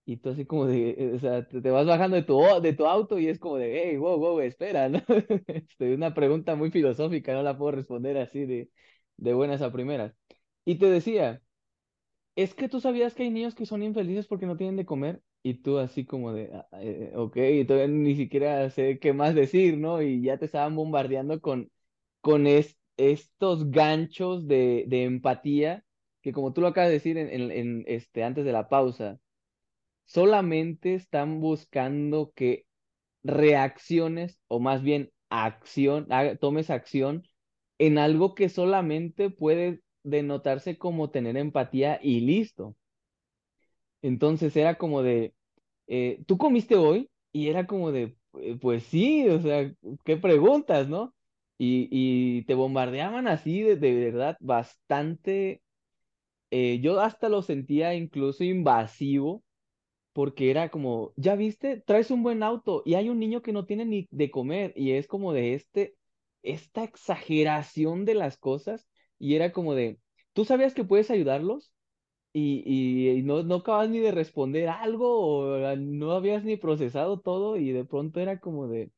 Y tú así como de, o sea, te, vas bajando de tu, de tu auto y es como de, hey, wow, wow, espera, ¿no? Este, una pregunta muy filosófica, no la puedo responder así de, de buenas a primeras. Y te decía, es que tú sabías que hay niños que son infelices porque no tienen de comer y tú así como de, ah, eh, ok, y todavía ni siquiera sé qué más decir, ¿no? Y ya te estaban bombardeando con con estos ganchos de, empatía que como tú lo acabas de decir en, este, antes de la pausa, solamente están buscando que reacciones o más bien acción, tomes acción en algo que solamente puede denotarse como tener empatía y listo. Entonces era como de, eh, ¿tú comiste hoy? Y era como de, eh, pues sí, o sea, ¿qué preguntas, no? Y, te bombardeaban así de, verdad bastante. Eh, yo hasta lo sentía incluso invasivo porque era como, ya viste, traes un buen auto y hay un niño que no tiene ni de comer y es como de este, esta exageración de las cosas y era como de, ¿tú sabías que puedes ayudarlos? Y, y, no, no acabas ni de responder algo o ah, no habías ni procesado todo y de pronto era como de,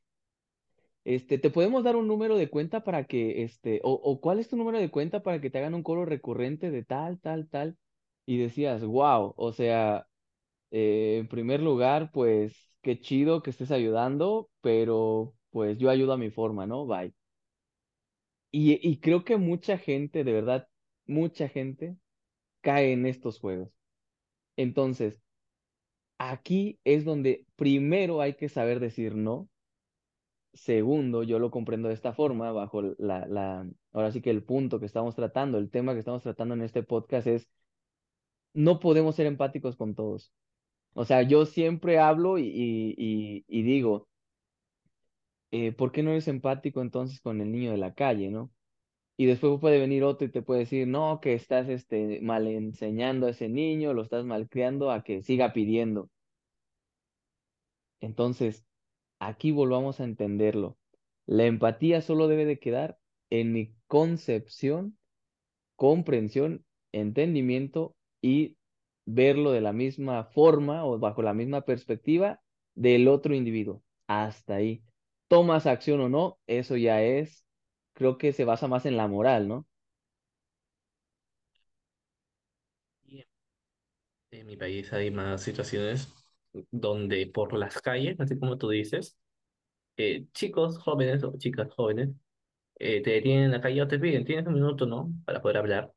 este, te podemos dar un número de cuenta para que, este, o, o cuál es tu número de cuenta para que te hagan un cobro recurrente de tal, tal, tal. Y decías, wow, o sea, eh, en primer lugar, pues qué chido que estés ayudando, pero pues yo ayudo a mi forma, ¿no? Bye. Y, creo que mucha gente, de verdad, mucha gente cae en estos juegos. Entonces, aquí es donde primero hay que saber decir no. Segundo, yo lo comprendo de esta forma, bajo la, ahora sí que el punto que estamos tratando, el tema que estamos tratando en este podcast es, no podemos ser empáticos con todos. O sea, yo siempre hablo y digo, eh, ¿por qué no eres empático entonces con el niño de la calle, no? Y después puede venir otro y te puede decir, no, que estás este, mal enseñando a ese niño, lo estás malcriando a que siga pidiendo. Entonces, aquí volvamos a entenderlo. La empatía solo debe de quedar en mi concepción, comprensión, entendimiento y verlo de la misma forma o bajo la misma perspectiva del otro individuo. Hasta ahí. Tomas acción o no, eso ya es, creo que se basa más en la moral, ¿no? En mi país hay más situaciones donde por las calles, así como tú dices, eh, chicos jóvenes o chicas jóvenes eh, te detienen en la calle o te piden, tienes un minuto, ¿no? Para poder hablar.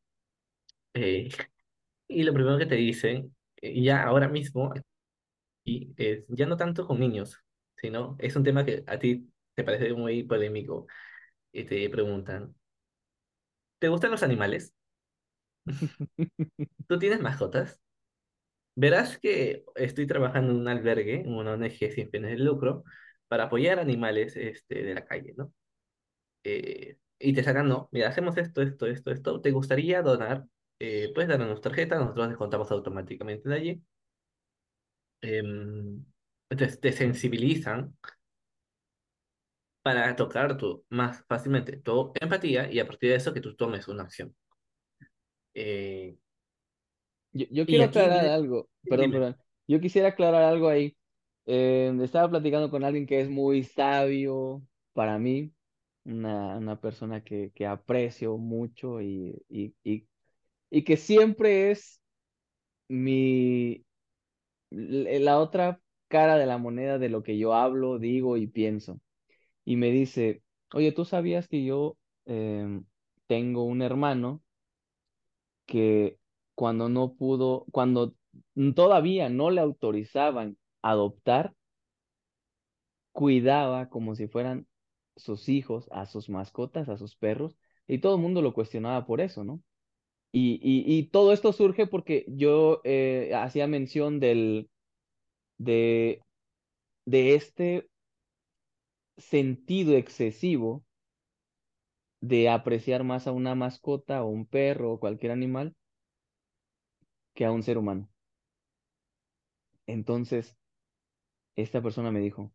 Eh, y lo primero que te dicen, eh, ya ahora mismo, y es ya no tanto con niños, sino es un tema que a ti te parece muy polémico. Y te preguntan, ¿te gustan los animales? ¿Tú tienes mascotas? Verás que estoy trabajando en un albergue, en una ONG sin fines de lucro, para apoyar animales este, de la calle, ¿no? Eh, y te sacan, no, mira, hacemos esto, esto, esto, esto. ¿Te gustaría donar? Eh, puedes darnos tarjeta, nosotros descontamos automáticamente de allí. Em, entonces te sensibilizan para tocar tú más fácilmente tu empatía y a partir de eso que tú tomes una acción. Eh, Yo, yo quiero aquí aclarar algo, perdón, dime, perdón. Yo quisiera aclarar algo ahí. Eh, estaba platicando con alguien que es muy sabio para mí, una, una persona que, que aprecio mucho y, y, y, y que siempre es mi, la otra cara de la moneda de lo que yo hablo, digo y pienso. Y me dice, oye, ¿tú sabías que yo em, tengo un hermano? que cuando no pudo, cuando todavía no le autorizaban adoptar, cuidaba como si fueran sus hijos, a sus mascotas, a sus perros, y todo el mundo lo cuestionaba por eso, ¿no? Y, y, todo esto surge porque yo eh, hacía mención del, de, de este sentido excesivo de apreciar más a una mascota o un perro o cualquier animal que a un ser humano. Entonces, esta persona me dijo,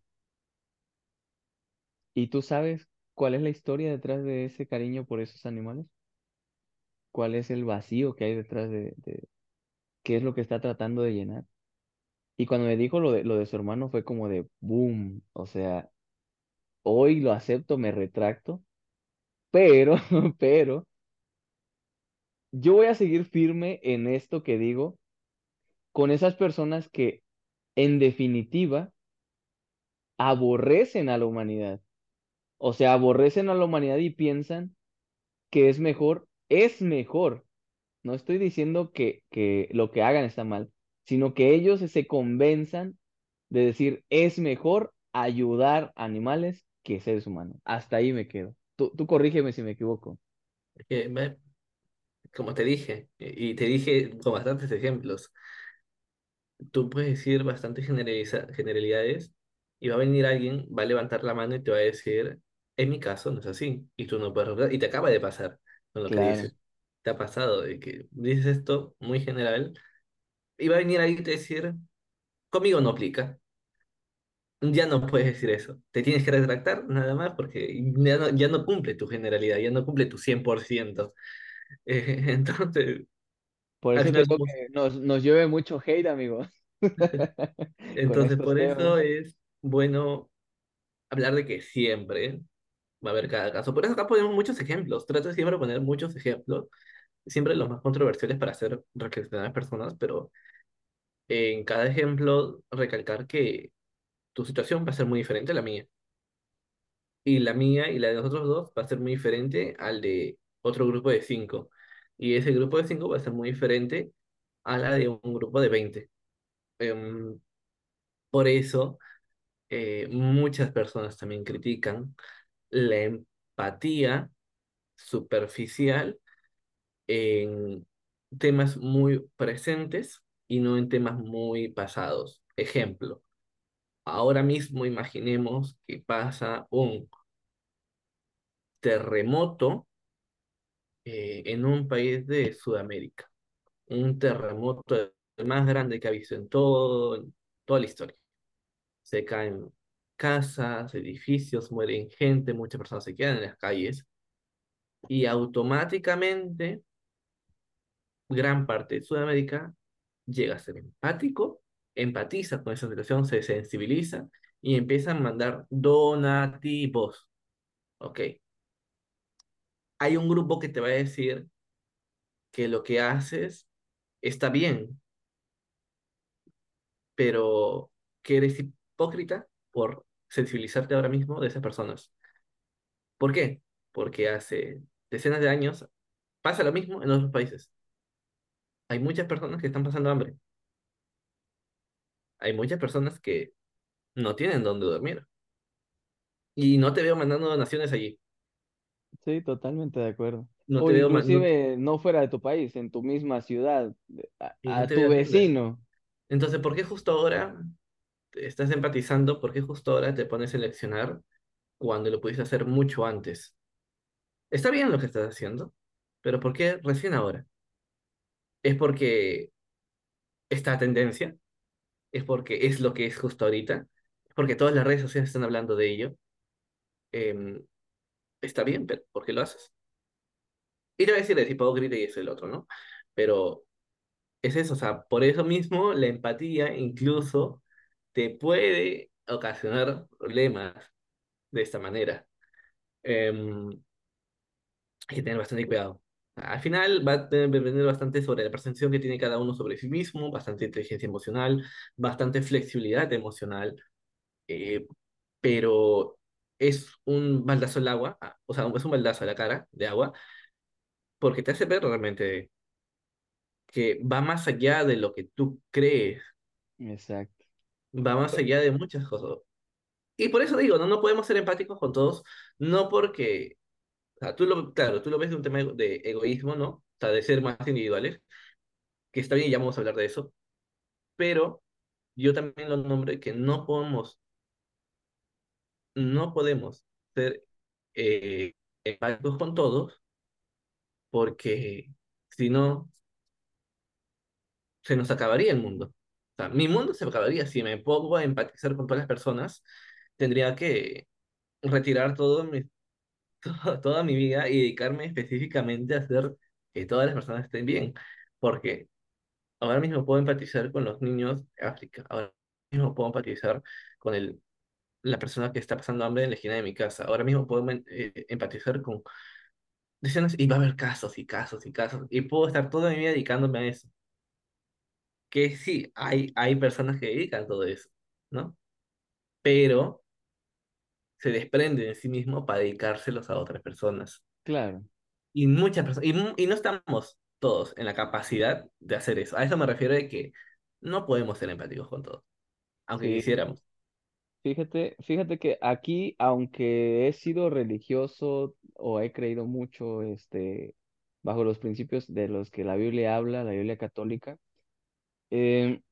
¿Y tú sabes cuál es la historia detrás de ese cariño por esos animales? ¿Cuál es el vacío que hay detrás de, de qué es lo que está tratando de llenar? Y cuando me dijo lo de, lo de su hermano fue como de boom, o sea, hoy lo acepto, me retracto, pero, pero, yo voy a seguir firme en esto que digo con esas personas que en definitiva aborrecen a la humanidad. O sea, aborrecen a la humanidad y piensan que es mejor, es mejor No estoy diciendo que, que lo que hagan está mal, sino que ellos se convenzan de decir es mejor ayudar a animales que seres humanos. Hasta ahí me quedo. Tú, tú corrígeme si me equivoco. eh, ve, como te dije, y te dije con bastantes ejemplos, tú puedes decir bastantes generalidades y va a venir alguien, va a levantar la mano y te va a decir, en mi caso no es así, y tú no puedes y te acaba de pasar con lo que dices. Te ha pasado de que dices esto muy general y va a venir alguien y te decir, Conmigo no aplica. Ya no puedes decir eso. Te tienes que retractar nada más porque ya no, ya no cumple tu generalidad, ya no cumple tu 100%. Eh, entonces, Por eso final que nos, nos llueve mucho hate, amigo, con Entonces, por eso temas. es bueno hablar de que siempre va a haber cada caso. Por eso acá ponemos muchos ejemplos. Trato de siempre poner muchos ejemplos, siempre los más controversiales para hacer reflexionar a las personas, pero en cada ejemplo recalcar que tu situación va a ser muy diferente a la mía. Y la mía y la de los otros dos va a ser muy diferente al de otro grupo de cinco. Y ese grupo de cinco va a ser muy diferente a la de un grupo de veinte. Em, por eso, eh, muchas personas también critican la empatía superficial en temas muy presentes y no en temas muy pasados. Ejemplo, ahora mismo imaginemos que pasa un terremoto eh, en un país de Sudamérica, un terremoto más grande que ha visto en todo, toda la historia. Se caen casas, edificios, mueren gente, muchas personas se quedan en las calles y automáticamente gran parte de Sudamérica llega a ser empático, empatiza con esa situación, se sensibiliza y empieza a mandar donativos. Ok. Hay un grupo que te va a decir que lo que haces está bien, pero que eres hipócrita por sensibilizarte ahora mismo de esas personas. ¿Por qué? Porque hace decenas de años pasa lo mismo en otros países. Hay muchas personas que están pasando hambre. Hay muchas personas que no tienen dónde dormir. Y no te veo mandando donaciones allí. Sí, totalmente de acuerdo. No O te veo, no, inclusive no fuera de tu país, en tu misma ciudad, a, no tu veo vecino. Entonces, ¿por qué justo ahora te estás empatizando? ¿Por qué justo ahora te pones a leccionar cuando lo pudiste hacer mucho antes? Está bien lo que estás haciendo, pero ¿por qué recién ahora? ¿Es porque esta tendencia? ¿Es porque es lo que es justo ahorita? ¿Es porque todas las redes sociales están hablando de ello? Em, está bien, pero ¿por qué lo haces? Y te voy a decir, es hipócrita y es el otro, ¿no? Pero es eso, o sea, por eso mismo la empatía incluso te puede ocasionar problemas de esta manera. Em, hay que tener bastante cuidado. Al final va a tener- depender bastante sobre la percepción que tiene cada uno sobre sí mismo, bastante inteligencia emocional, bastante flexibilidad emocional, eh, pero es un baldazo al agua, ah, o sea, es un baldazo a la cara de agua, porque te hace ver realmente que va más allá de lo que tú crees, Exacto. va más allá de muchas cosas. Y por eso digo, no, no podemos ser empáticos con todos, no porque, tú lo, claro, tú lo ves de un tema de egoísmo, ¿no? O sea, de ser más individuales, que está bien, ya vamos a hablar de eso, pero yo también lo nombré que no podemos, no podemos ser eh, empáticos con todos, porque si no, se nos acabaría el mundo. O sea, mi mundo se acabaría si me pongo a empatizar con todas las personas, tendría que retirar todo mi, to- toda mi vida y dedicarme específicamente a hacer que todas las personas estén bien. Porque ahora mismo puedo empatizar con los niños de África, ahora mismo puedo empatizar con el, la persona que está pasando hambre en la esquina de mi casa, ahora mismo puedo eh, empatizar con decenas, y va a haber casos y casos y casos, y puedo estar toda mi vida dedicándome a eso. Que sí, hay, hay personas que dedican todo eso, ¿no? Pero se desprenden de sí mismo para dedicárselos a otras personas. Claro. Y muchas personas, y, y no estamos todos en la capacidad de hacer eso. A eso me refiero de que no podemos ser empáticos con todos, aunque Sí, quisiéramos. fíjate, fíjate que aquí, aunque he sido religioso o he creído mucho, este, bajo los principios de los que la Biblia habla, la Biblia católica, em,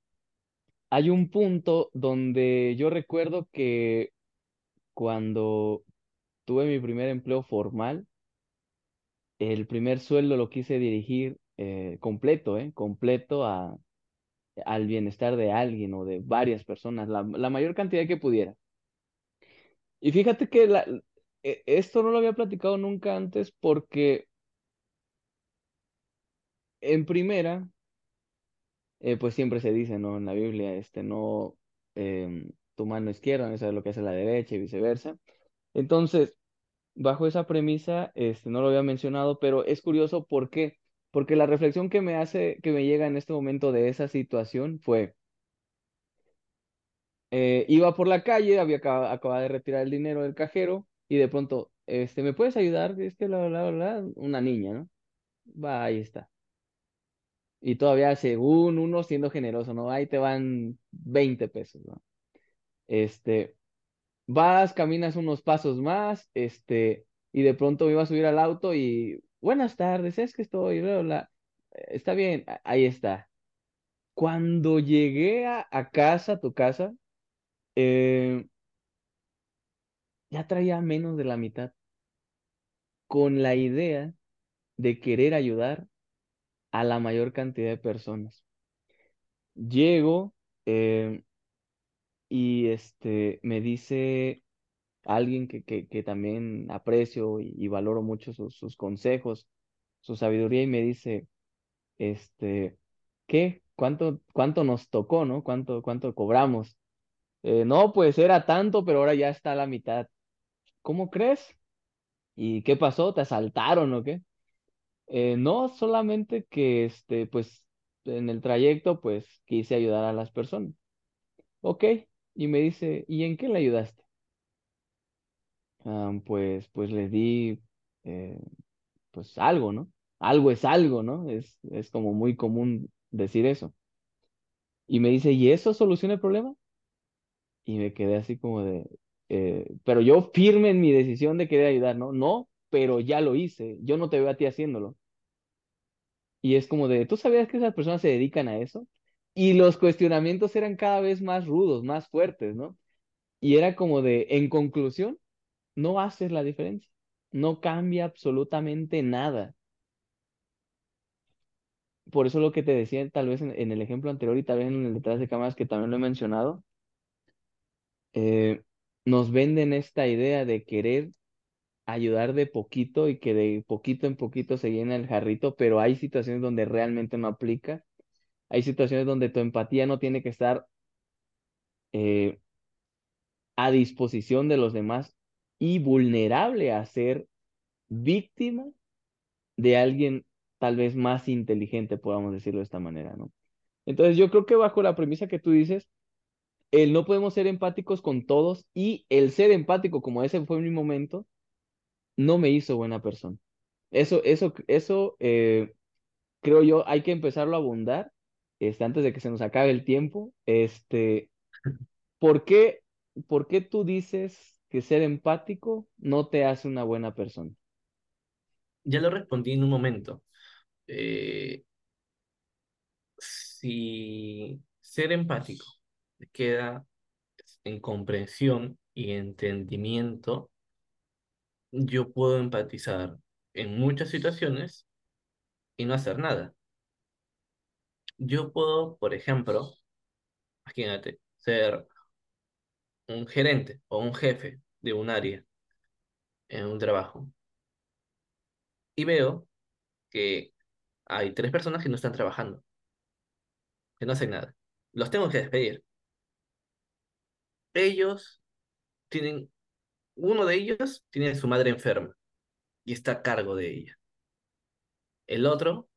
hay un punto donde yo recuerdo que cuando tuve mi primer empleo formal, el primer sueldo lo quise dirigir eh, completo, ¿eh? Completo al bienestar de alguien o de varias personas, la, la mayor cantidad que pudiera. Y fíjate que e- esto no lo había platicado nunca antes porque en primera, eh, pues siempre se dice, ¿no? En la Biblia, este, no, em, tu mano izquierda no sabe lo que hace la derecha y viceversa. Entonces, bajo esa premisa, este, no lo había mencionado, pero es curioso, ¿por qué? Porque la reflexión que me hace, que me llega en este momento de esa situación fue, eh, iba por la calle, había acaba- acabado de retirar el dinero del cajero y de pronto, este, ¿me puedes ayudar? Es que bla, bla, bla, una niña, ¿no? Va, ahí está. Y todavía según uno siendo generoso, ¿no? Ahí te van 20 pesos, ¿no? Este, vas, caminas unos pasos más, este, y de pronto me iba a subir al auto y, buenas tardes, es que estoy, bla, bla. Eh, Está bien, ahí está. Cuando llegué a, a casa, a tu casa, eh, ya traía menos de la mitad, con la idea de querer ayudar a la mayor cantidad de personas. Llego, eh, y este, me dice alguien que, que, que también aprecio y, valoro mucho sus, sus consejos, su sabiduría, y me dice, este, ¿qué? ¿Cuánto, cuánto nos tocó, no? ¿Cuánto, cuánto cobramos? "Eh, no, pues era tanto, pero ahora ya está la mitad. ¿Cómo crees? ¿Y qué pasó? ¿Te asaltaron o qué? "Eh, no, solamente que, este, pues, en el trayecto, pues, quise ayudar a las personas. Ok, y me dice, ¿y en qué le ayudaste? "Ah, pues, pues le di, eh, pues algo, ¿no? Algo es algo, ¿no? Es, es como muy común decir eso. Y me dice, ¿y eso soluciona el problema? Y me quedé así como de, eh, pero yo firme en mi decisión de querer ayudar, ¿no? No, pero ya lo hice, yo no te veo a ti haciéndolo. Y es como de, ¿tú sabías que esas personas se dedican a eso? Y los cuestionamientos eran cada vez más rudos, más fuertes, ¿no? Y era como de, en conclusión, no haces la diferencia, no cambia absolutamente nada. Por eso lo que te decía tal vez en, el ejemplo anterior y tal vez en el detrás de cámaras que también lo he mencionado, eh, nos venden esta idea de querer ayudar de poquito y que de poquito en poquito se llena el jarrito, pero hay situaciones donde realmente no aplica. Hay situaciones donde tu empatía no tiene que estar eh, a disposición de los demás y vulnerable a ser víctima de alguien tal vez más inteligente, podamos decirlo de esta manera, ¿no? Entonces yo creo que bajo la premisa que tú dices, el no podemos ser empáticos con todos y el ser empático como ese fue mi momento, no me hizo buena persona. Eso, eso, eso, eh, creo yo, hay que empezarlo a abundar, este, antes de que se nos acabe el tiempo. Este, ¿por qué, por qué tú dices que ser empático no te hace una buena persona? Ya lo respondí en un momento. Eh, si ser empático queda en comprensión y entendimiento, yo puedo empatizar en muchas situaciones y no hacer nada. Yo puedo, por ejemplo, imagínate, ser un gerente o un jefe de un área en un trabajo y veo que hay tres personas que no están trabajando, que no hacen nada. Los tengo que despedir. Ellos tienen, uno de ellos tiene a su madre enferma y está a cargo de ella. El otro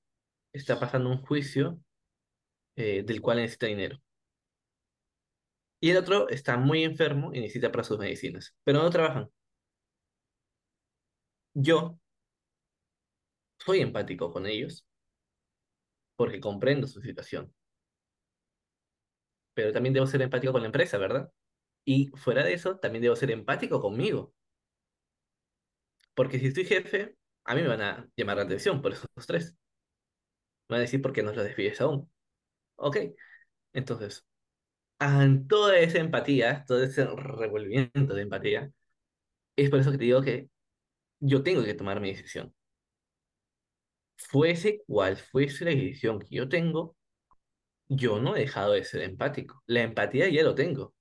está pasando un juicio eh, del cual necesita dinero. Y el otro está muy enfermo y necesita para sus medicinas, pero no trabajan. Yo soy empático con ellos porque comprendo su situación, pero también debo ser empático con la empresa, ¿verdad? Y fuera de eso, también debo ser empático conmigo, porque si estoy jefe, a mí me van a llamar la atención por esos tres. Me van a decir por qué no los despides aún. Ok, entonces, en toda esa empatía, todo ese revolvimiento de empatía, es por eso que te digo que yo tengo que tomar mi decisión. Fuese cual fuese la decisión que yo tengo, yo no he dejado de ser empático. La empatía ya lo tengo,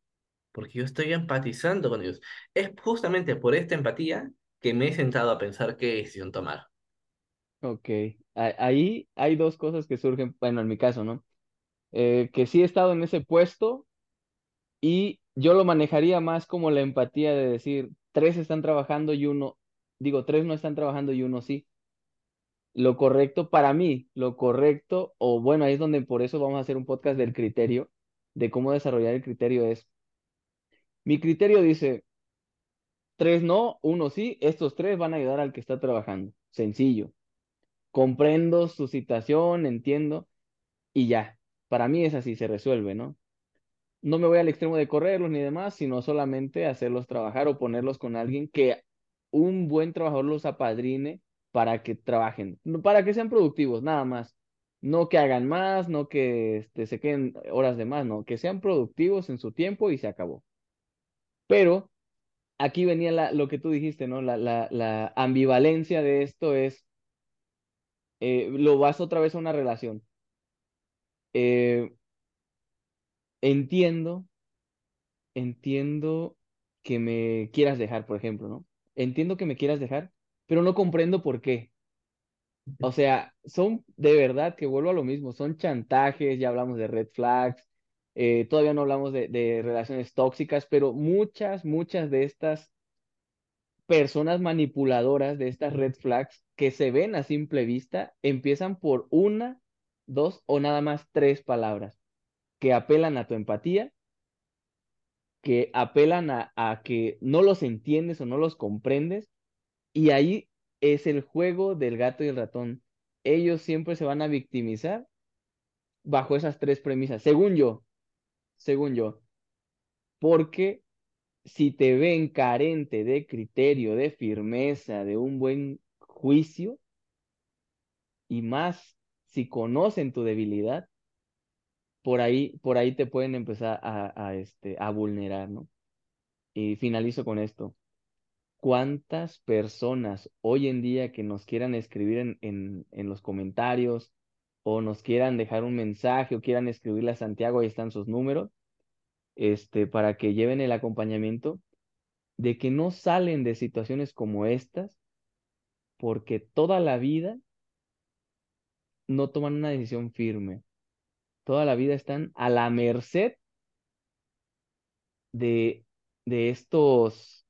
porque yo estoy empatizando con ellos. Es justamente por esta empatía que me he sentado a pensar qué decisión tomar. Ok, ahí hay dos cosas que surgen, bueno, en mi caso, ¿no? Eh, que sí he estado en ese puesto y yo lo manejaría más como la empatía de decir, tres están trabajando y uno, digo, tres no están trabajando y uno sí. Lo correcto para mí, lo correcto, o bueno, ahí es donde por eso vamos a hacer un podcast del criterio, de cómo desarrollar el criterio es, mi criterio dice, tres no, uno sí, estos tres van a ayudar al que está trabajando. Sencillo. Comprendo su situación, entiendo y ya. Para mí es así, se resuelve, ¿no? No me voy al extremo de correrlos ni demás, sino solamente hacerlos trabajar o ponerlos con alguien que un buen trabajador los apadrine para que trabajen, para que sean productivos, nada más. No que hagan más, no que este, se queden horas de más, no, que sean productivos en su tiempo y se acabó. Pero aquí venía lo que tú dijiste, ¿no? La ambivalencia de esto es, eh, lo vas otra vez a una relación. Eh, entiendo entiendo que me quieras dejar, por ejemplo, ¿no? Entiendo que me quieras dejar, pero no comprendo por qué. O sea, son de verdad que vuelvo a lo mismo, son chantajes, ya hablamos de red flags, eh, todavía no hablamos de, de relaciones tóxicas, pero muchas, muchas de estas personas manipuladoras, de estas red flags que se ven a simple vista, empiezan por una, dos o nada más tres palabras que apelan a tu empatía que apelan a, que no los entiendes o no los comprendes, y ahí es el juego del gato y el ratón. Ellos siempre se van a victimizar bajo esas tres premisas, según yo, según yo, porque si te ven carente de criterio, de firmeza, de un buen juicio, y más si conocen tu debilidad, por ahí, por ahí te pueden empezar a, este, a vulnerar, ¿no? Y finalizo con esto. cuántas personas hoy en día que nos quieran escribir en, en, en los comentarios o nos quieran dejar un mensaje o quieran escribirle a Santiago, ahí están sus números, este, para que lleven el acompañamiento, de que no salen de situaciones como estas porque toda la vida no toman una decisión firme. Toda la vida están a la merced de, de estos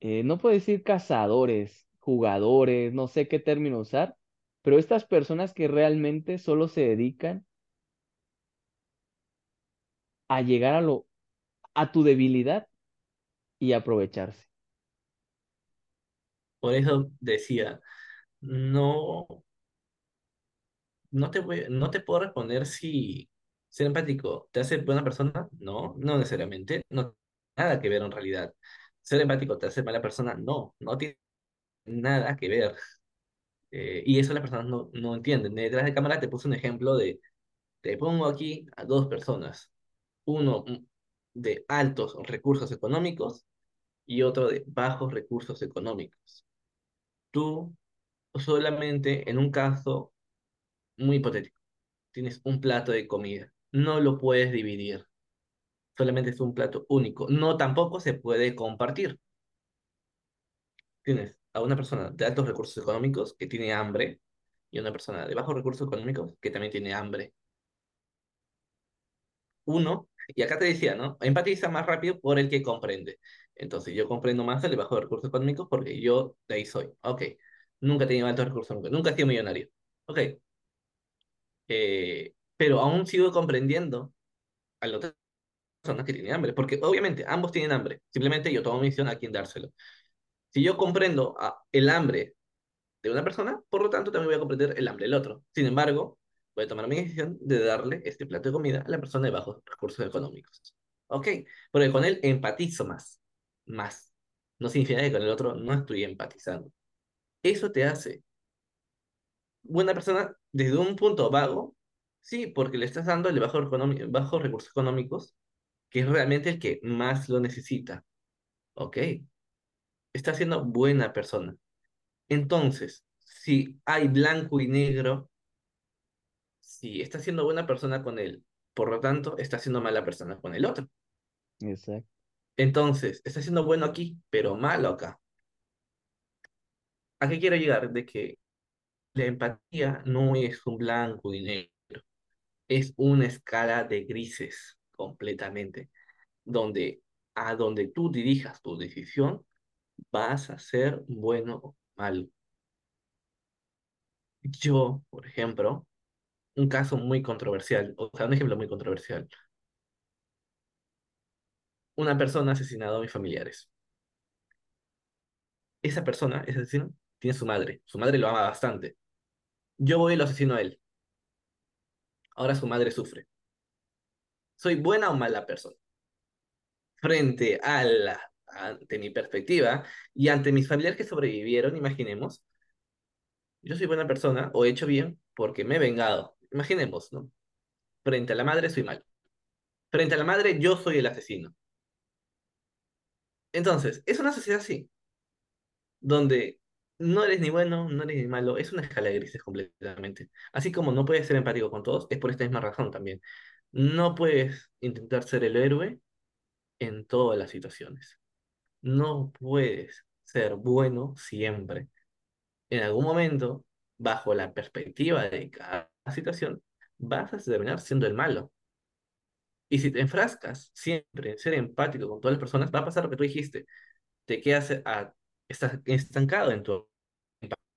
eh, no puedo decir cazadores, jugadores, no sé qué término usar, pero estas personas que realmente solo se dedican a llegar a lo, a tu debilidad y aprovecharse. Por eso decía, no, no te voy- no te puedo responder si ser empático te hace buena persona. No, no necesariamente. No nada que ver en realidad. Ser empático te hace mala persona. No, no tiene nada que ver. Eh, y eso las personas no, no entienden. Detrás de cámara te puse un ejemplo de, te pongo aquí a dos personas. Uno de altos recursos económicos y otro de bajos recursos económicos. Tú solamente en un caso muy hipotético tienes un plato de comida. No lo puedes dividir. Solamente es un plato único. No tampoco se puede compartir. Tienes a una persona de altos recursos económicos que tiene hambre y una persona de bajos recursos económicos que también tiene hambre. Uno, y acá te decía, ¿no? Empatiza más rápido por el que comprende. Entonces yo comprendo más el de bajos recursos económicos porque yo de ahí soy. Ok. Nunca he tenido altos recursos económicos. Nunca he sido millonario. Ok. Eh, pero aún sigo comprendiendo a la otra persona que tiene hambre, porque obviamente ambos tienen hambre, simplemente yo tomo mi decisión a quién dárselo. Si yo comprendo a- el hambre de una persona, por lo tanto también voy a comprender el hambre del otro. Sin embargo, voy a tomar mi decisión de darle este plato de comida a la persona de bajos recursos económicos. ¿Ok? Porque con él empatizo más, más. No significa que con el otro no estoy empatizando. Eso te hace buena persona desde un punto vago, sí, porque le estás dando el bajos recursos económicos que es realmente el que más lo necesita. ¿Ok? Está siendo buena persona. Entonces, si hay blanco y negro, Si está siendo buena persona con él, por lo tanto, está siendo mala persona con el otro. Exacto. Entonces, está siendo bueno aquí, pero malo acá. ¿A qué quiero llegar? De que la empatía no es un blanco y negro, es una escala de grises completamente, donde a donde tú dirijas tu decisión, vas a ser bueno o malo. Yo, por ejemplo, un caso muy controversial, o sea, un ejemplo muy controversial. Una persona asesinado a mis familiares. Esa persona, ese asesino, tiene su madre. Su madre lo ama bastante. Yo voy y lo asesino a él. Ahora su madre sufre. ¿Soy buena o mala persona? Frente a la, ante mi perspectiva y ante mis familiares que sobrevivieron, imaginemos, yo soy buena persona o he hecho bien porque me he vengado. Imaginemos, ¿no? Frente a la madre soy malo. Frente a la madre yo soy el asesino. Entonces, es una sociedad así, donde no eres ni bueno, no eres ni malo, es una escala de grises completamente. Así como no puedes ser empático con todos, es por esta misma razón también. No puedes intentar ser el héroe en todas las situaciones. No puedes ser bueno siempre. En algún momento, bajo la perspectiva de cada situación, vas a terminar siendo el malo. Y si te enfrascas siempre en ser empático con todas las personas, va a pasar lo que tú dijiste. Te quedas a, estás estancado en tu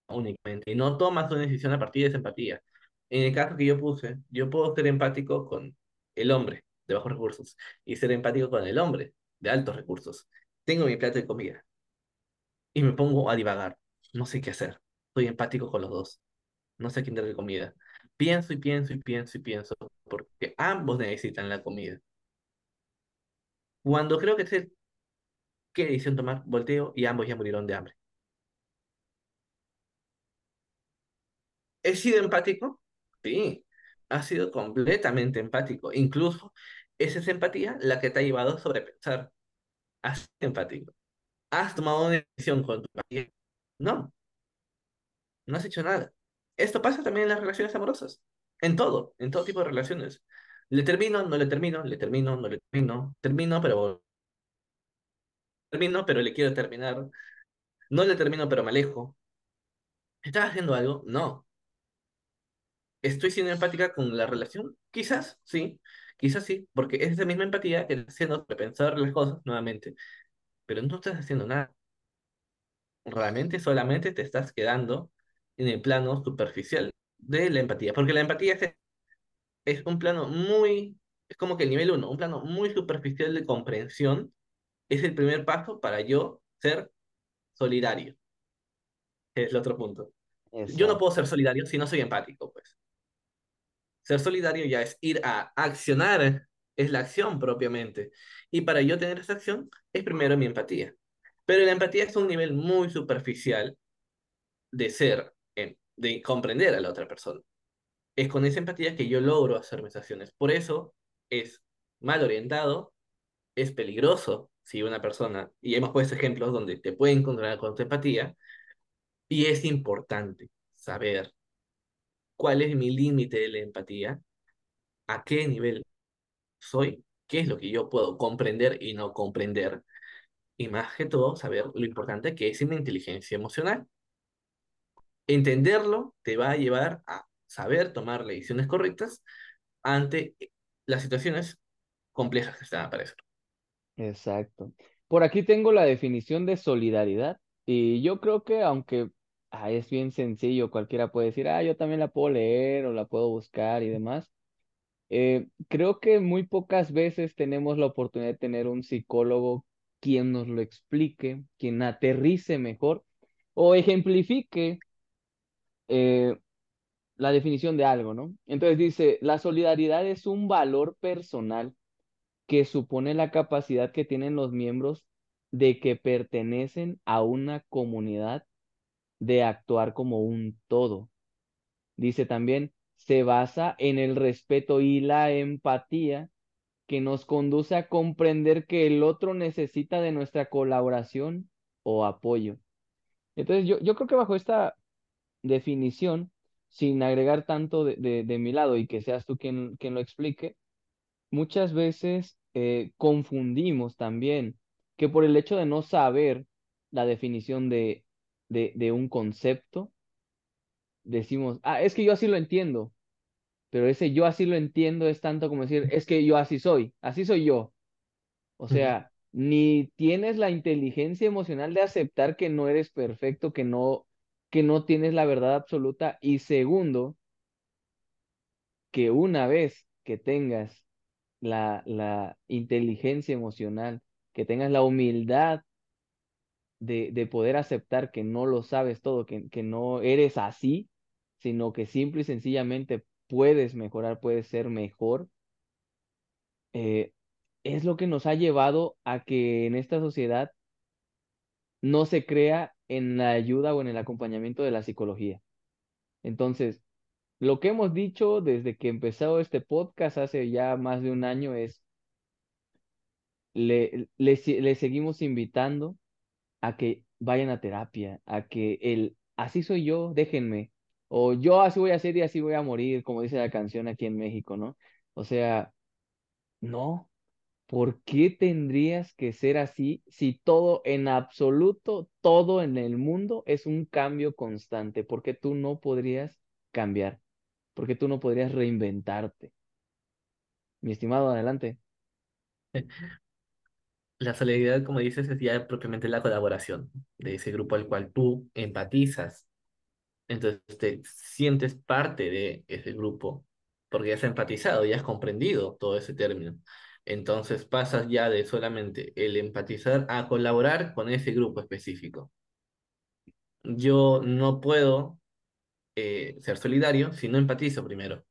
únicamente y no tomas una decisión a partir de esa empatía. En el caso que yo puse, yo puedo ser empático con el hombre de bajos recursos y ser empático con el hombre de altos recursos. Tengo mi plato de comida y me pongo a divagar. No sé qué hacer. Soy empático con los dos. No sé quién darle comida. Pienso y pienso y pienso y pienso porque ambos necesitan la comida. Cuando creo que sé qué decisión tomar, volteo y ambos ya murieron de hambre. ¿He sido empático? Sí, ha sido completamente empático. Incluso esa es empatía la que te ha llevado a sobrepensar. Has sido empático. ¿Has tomado una decisión con tu empatía? No, no has hecho nada. Esto pasa también en las relaciones amorosas. En todo, en todo tipo de relaciones. Le termino, no le termino, le termino, no le termino, termino, pero termino, pero le quiero terminar. No le termino, pero me alejo. ¿Estás haciendo algo? No. ¿Estoy siendo empática con la relación? Quizás, sí. Quizás sí, porque es esa misma empatía que está haciendo repensar las cosas nuevamente. Pero no estás haciendo nada. Realmente solamente te estás quedando en el plano superficial de la empatía. Porque la empatía es, es un plano muy, es como que el nivel uno, un plano muy superficial de comprensión. Es el primer paso para yo ser solidario. Es el otro punto. Yo no puedo ser solidario si no soy empático, pues. Ser solidario ya es ir a accionar, es la acción propiamente. Y para yo tener esa acción es primero mi empatía. Pero la empatía es un nivel muy superficial de ser, de comprender a la otra persona. Es con esa empatía que yo logro hacer mis acciones. Por eso es mal orientado, es peligroso si una persona, y hemos puesto ejemplos donde te pueden encontrar con tu empatía, y es importante saber cuál es mi límite de la empatía, a qué nivel soy, qué es lo que yo puedo comprender y no comprender, y más que todo saber lo importante que es mi inteligencia emocional. Entenderlo te va a llevar a saber tomar las decisiones correctas ante las situaciones complejas que están apareciendo. Exacto. Por aquí tengo la definición de solidaridad y yo creo que aunque es bien sencillo, cualquiera puede decir, ah, yo también la puedo leer o la puedo buscar y demás. Eh, creo que muy pocas veces tenemos la oportunidad de tener un psicólogo quien nos lo explique, quien aterrice mejor o ejemplifique eh, la definición de algo, ¿no? Entonces dice, la solidaridad es un valor personal que supone la capacidad que tienen los miembros de que pertenecen a una comunidad de actuar como un todo. Dice también, se basa en el respeto y la empatía que nos conduce a comprender que el otro necesita de nuestra colaboración o apoyo. Entonces, yo, yo creo que bajo esta definición, sin agregar tanto de, de, mi lado y que seas tú quien, quien lo explique, muchas veces eh, confundimos también que por el hecho de no saber la definición de, de, de un concepto, decimos, ah, es que yo así lo entiendo, pero ese yo así lo entiendo es tanto como decir, es que yo así soy, así soy yo. O sea, ni tienes la inteligencia emocional de aceptar que no eres perfecto, que no, que no tienes la verdad absoluta. Y segundo, que una vez que tengas la, la inteligencia emocional, que tengas la humildad de, de poder aceptar que no lo sabes todo, que, que no eres así, sino que simple y sencillamente puedes mejorar, puedes ser mejor, eh, es lo que nos ha llevado a que en esta sociedad no se crea en la ayuda o en el acompañamiento de la psicología. Entonces, lo que hemos dicho desde que empezó este podcast hace ya más de un año es, le, le, le seguimos invitando a que vayan a terapia, a que el, así soy yo, déjenme, o yo así voy a ser y así voy a morir, como dice la canción aquí en México, ¿no? O sea, no. ¿Por qué tendrías que ser así si todo, en absoluto, todo en el mundo es un cambio constante? ¿Por qué tú no podrías cambiar? ¿Por qué tú no podrías reinventarte? Mi estimado, adelante. La solidaridad, como dices, es ya propiamente la colaboración de ese grupo al cual tú empatizas. Entonces te sientes parte de ese grupo porque ya has empatizado, ya has comprendido todo ese término. Entonces pasas ya de solamente el empatizar a colaborar con ese grupo específico. Yo no puedo eh, ser solidario si no empatizo primero.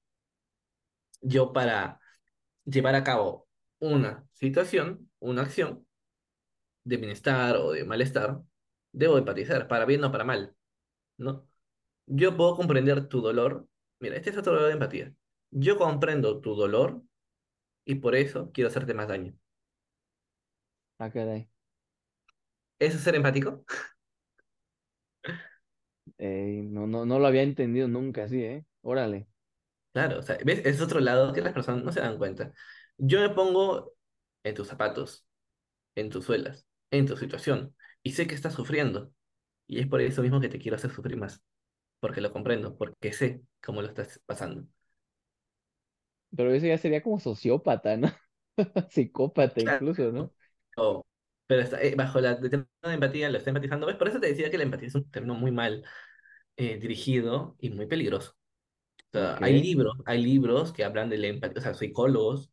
Yo para llevar a cabo una situación, una acción de bienestar o de malestar, debo empatizar, para bien o para mal, ¿no? Yo puedo comprender tu dolor. Mira, este es otro lado de empatía. Yo comprendo tu dolor y por eso quiero hacerte más daño. Ah, caray. ¿Eso es ser empático? Ey, no, no, no lo había entendido nunca así, ¿eh? Órale. Claro, o sea, ¿ves? Es otro lado que las personas no se dan cuenta. Yo me pongo en tus zapatos, en tus suelas, en tu situación y sé que estás sufriendo y es por eso mismo que te quiero hacer sufrir más, porque lo comprendo, porque sé cómo lo estás pasando. Pero eso ya sería como sociópata, ¿no? Psicópata incluso, ¿no? Pero está, eh, bajo la de empatía lo está empatizando. ¿Ves? Por eso te decía que la empatía es un término muy mal eh, dirigido y muy peligroso. O sea, hay libros, hay libros que hablan de la empatía, o sea, psicólogos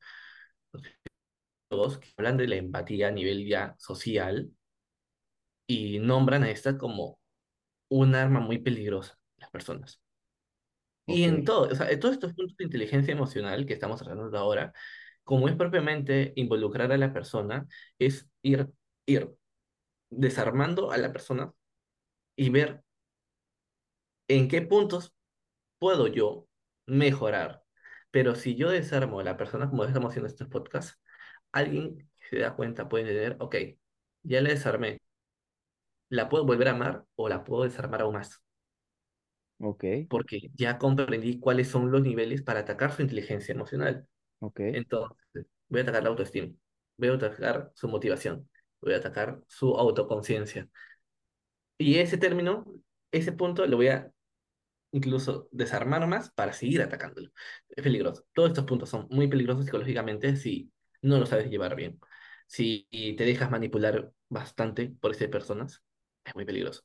que hablan de la empatía a nivel ya social y nombran a esta como un arma muy peligrosa, las personas. Y ok, en todo, o sea, en todos estos puntos de inteligencia emocional que estamos tratando ahora, como es propiamente involucrar a la persona, es ir, ir desarmando a la persona y ver en qué puntos puedo yo mejorar. Pero si yo desarmo a la persona, como estamos haciendo estos podcasts, alguien se da cuenta puede entender, ok, ya la desarmé, la puedo volver a amar o la puedo desarmar aún más, ok, porque ya comprendí cuáles son los niveles para atacar su inteligencia emocional. ok, Entonces, voy a atacar la autoestima, voy a atacar su motivación, voy a atacar su autoconciencia. Y ese término, ese punto lo voy a incluso desarmar más para seguir atacándolo. Es peligroso. Todos estos puntos son muy peligrosos psicológicamente si no lo sabes llevar bien. Si te dejas manipular bastante por esas personas, es muy peligroso.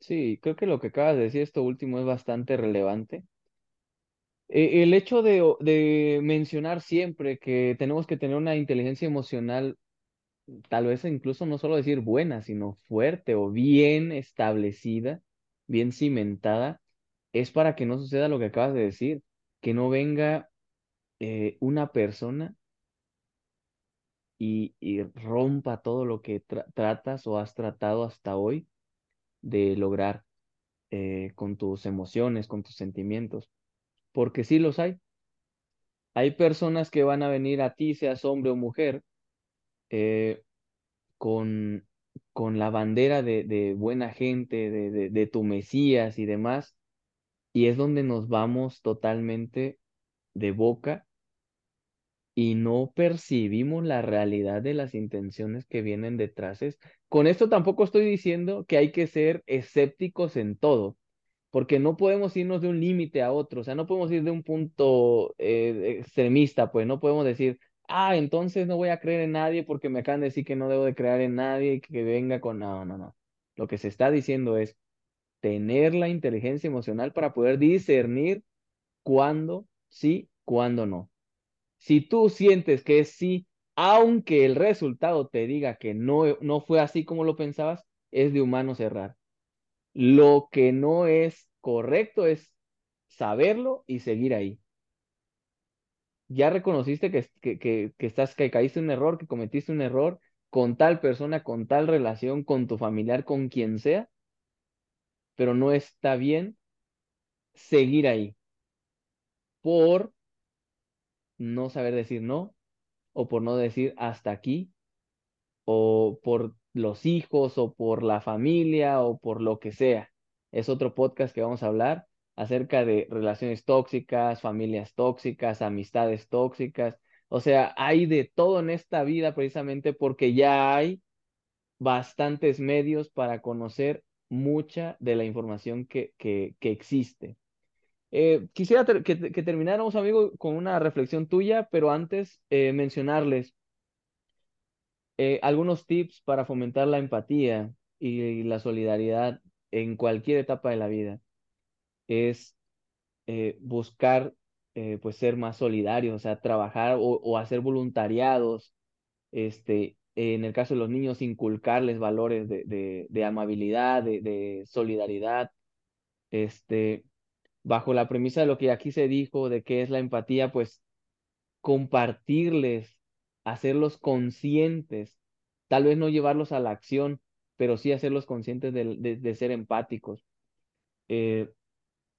Sí, creo que lo que acabas de decir, esto último, es bastante relevante. Eh, el hecho de, de mencionar siempre que tenemos que tener una inteligencia emocional, tal vez incluso no solo decir buena, sino fuerte o bien establecida, bien cimentada, es para que no suceda lo que acabas de decir, que no venga eh, una persona y, rompa todo lo que tra- tratas o has tratado hasta hoy de lograr eh, con tus emociones, con tus sentimientos, porque sí los hay. Hay personas que van a venir a ti, seas hombre o mujer, eh, con, con la bandera de, buena gente, de, de tu Mesías y demás, y es donde nos vamos totalmente de boca y no percibimos la realidad de las intenciones que vienen detrás. Con esto tampoco estoy diciendo que hay que ser escépticos en todo, porque no podemos irnos de un límite a otro, o sea, no podemos ir de un punto eh, extremista, pues no podemos decir, ah, entonces no voy a creer en nadie porque me acaban de decir que no debo de creer en nadie y que venga con... No, no, no. Lo que se está diciendo es tener la inteligencia emocional para poder discernir cuándo sí, cuándo no. Si tú sientes que es sí, aunque el resultado te diga que no, no fue así como lo pensabas, es de humano cerrar. Lo que no es correcto es saberlo y seguir ahí. Ya reconociste que, que, que, que estás, que caíste un error, que cometiste un error con tal persona, con tal relación, con tu familiar, con quien sea, pero no está bien seguir ahí por no saber decir no o por no decir hasta aquí o por los hijos o por la familia o por lo que sea. Es otro podcast que vamos a hablar acerca de relaciones tóxicas, familias tóxicas, amistades tóxicas. O sea, hay de todo en esta vida precisamente porque ya hay bastantes medios para conocer mucha de la información que, que, que existe. Eh, quisiera que, termináramos, amigo, con una reflexión tuya, pero antes eh, mencionarles eh, algunos tips para fomentar la empatía y, la solidaridad en cualquier etapa de la vida. Es buscar, pues, ser más solidarios, o sea, trabajar o, o hacer voluntariados, este, en el caso de los niños, inculcarles valores de, de, de amabilidad, de, de, solidaridad, este, bajo la premisa de lo que aquí se dijo, de qué es la empatía, pues compartirles, hacerlos conscientes, tal vez no llevarlos a la acción, pero sí hacerlos conscientes de, de, ser empáticos. Eh,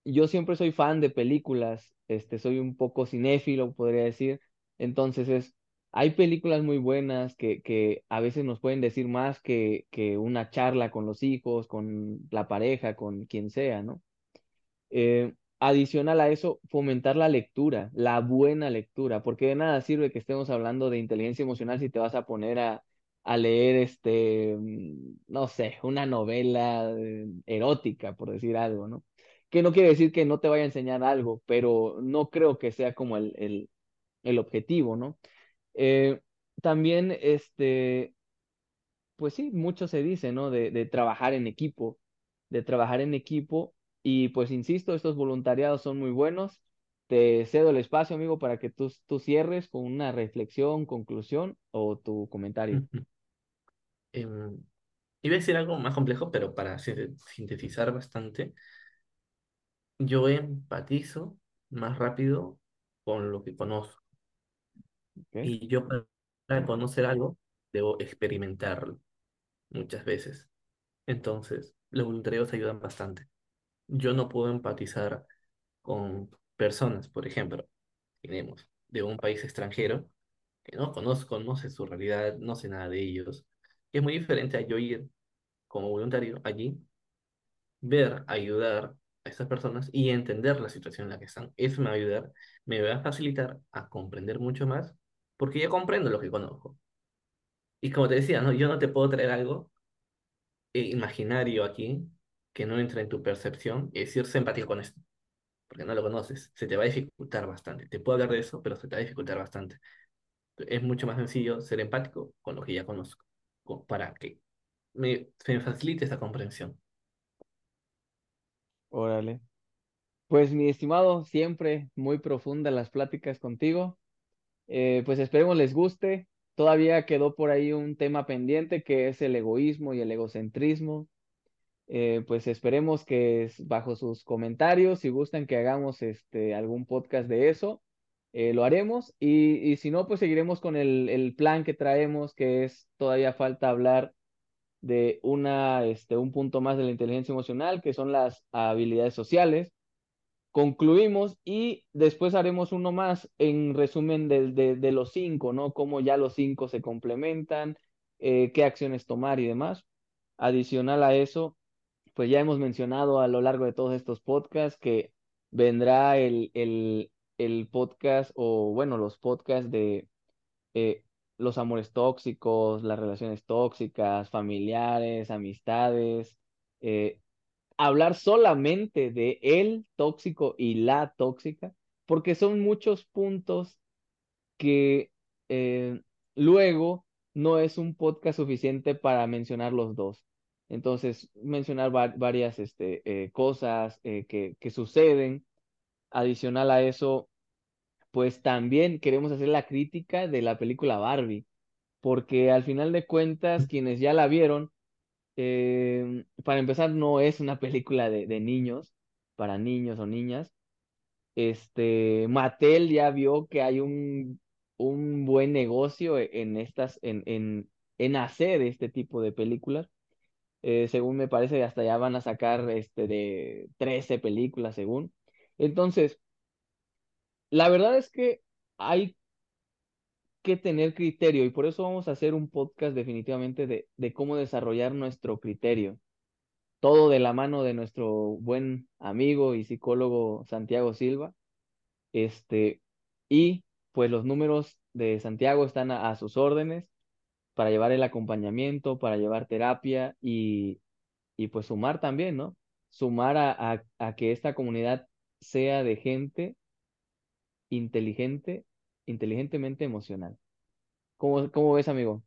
yo siempre soy fan de películas, este, soy un poco cinéfilo, podría decir, entonces es hay películas muy buenas que, que a veces nos pueden decir más que, que una charla con los hijos, con la pareja, con quien sea, ¿no? Eh, adicional a eso, fomentar la lectura, la buena lectura, porque de nada sirve que estemos hablando de inteligencia emocional si te vas a poner a, a leer, este, no sé, una novela eh, erótica, por decir algo, ¿no? Que no quiere decir que no te vaya a enseñar algo, pero no creo que sea como el, el, el objetivo, ¿no? Eh, también, este, pues sí, mucho se dice, ¿no? De, trabajar en equipo, de trabajar en equipo. Y pues insisto, estos voluntariados son muy buenos. Te cedo el espacio, amigo, para que tú, tú cierres con una reflexión, conclusión o tu comentario. Eh, iba a decir algo más complejo, pero para sintetizar bastante, yo empatizo más rápido con lo que conozco. Okay. Y yo para conocer algo, debo experimentarlo muchas veces. Entonces, los voluntarios ayudan bastante. Yo no puedo empatizar con personas, por ejemplo, tenemos de un país extranjero que no conozco, no sé su realidad, no sé nada de ellos, que es muy diferente a yo ir como voluntario allí, ver, ayudar a estas personas y entender la situación en la que están. Eso me va a ayudar, me va a facilitar a comprender mucho más porque ya comprendo lo que conozco. Y como te decía, ¿no? yo no te puedo traer algo imaginario aquí que no entra en tu percepción y decir, empático con esto, porque no lo conoces. Se te va a dificultar bastante. Te puedo hablar de eso, pero se te va a dificultar bastante. Es mucho más sencillo ser empático con lo que ya conozco, para que me, facilite esa comprensión. Órale. Pues mi estimado, siempre muy profunda las pláticas contigo. Eh, pues esperemos les guste. Todavía quedó por ahí un tema pendiente que es el egoísmo y el egocentrismo. Eh, pues esperemos que bajo sus comentarios, si gustan que hagamos este, algún podcast de eso, eh, lo haremos. Y, y, si no, pues seguiremos con el, el, plan que traemos, que es todavía falta hablar de una, este, un punto más de la inteligencia emocional, que son las habilidades sociales concluimos y después haremos uno más en resumen de, de, los cinco, ¿no? Cómo ya los cinco se complementan, eh, qué acciones tomar y demás. Adicional a eso, pues ya hemos mencionado a lo largo de todos estos podcasts que vendrá el, el, el podcast o bueno, los podcasts de eh, los amores tóxicos, las relaciones tóxicas, familiares, amistades, eh, hablar solamente de el tóxico y la tóxica, porque son muchos puntos que eh, luego no es un podcast suficiente para mencionar los dos. Entonces, mencionar varias este, eh, cosas eh, que, que suceden. Adicional a eso, pues también queremos hacer la crítica de la película Barbie, porque al final de cuentas, quienes ya la vieron, eh, para empezar, no es una película de, de niños, para niños o niñas. Este, Mattel ya vio que hay un, un buen negocio en estas, en, en, en hacer este tipo de películas. Eh, según me parece, hasta ya van a sacar este de 13 películas, según. Entonces, la verdad es que hay que tener criterio y por eso vamos a hacer un podcast definitivamente de, de cómo desarrollar nuestro criterio. Todo de la mano de nuestro buen amigo y psicólogo Santiago Silva. Este, y pues los números de Santiago están a, a sus órdenes para llevar el acompañamiento, para llevar terapia y, y pues sumar también, ¿no? Sumar a, a, a que esta comunidad sea de gente inteligente, inteligentemente emocional. ¿Cómo, cómo ves, amigo?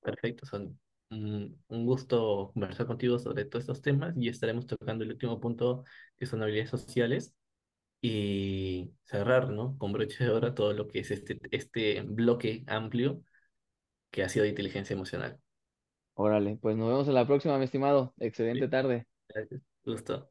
Perfecto, son un, un gusto conversar contigo sobre todos estos temas y estaremos tocando el último punto que son habilidades sociales y cerrar, ¿no? Con broche de oro todo lo que es este, este bloque amplio que ha sido de inteligencia emocional. Órale, pues nos vemos en la próxima, mi estimado. Sí, Excelente tarde. gracias. Gusto.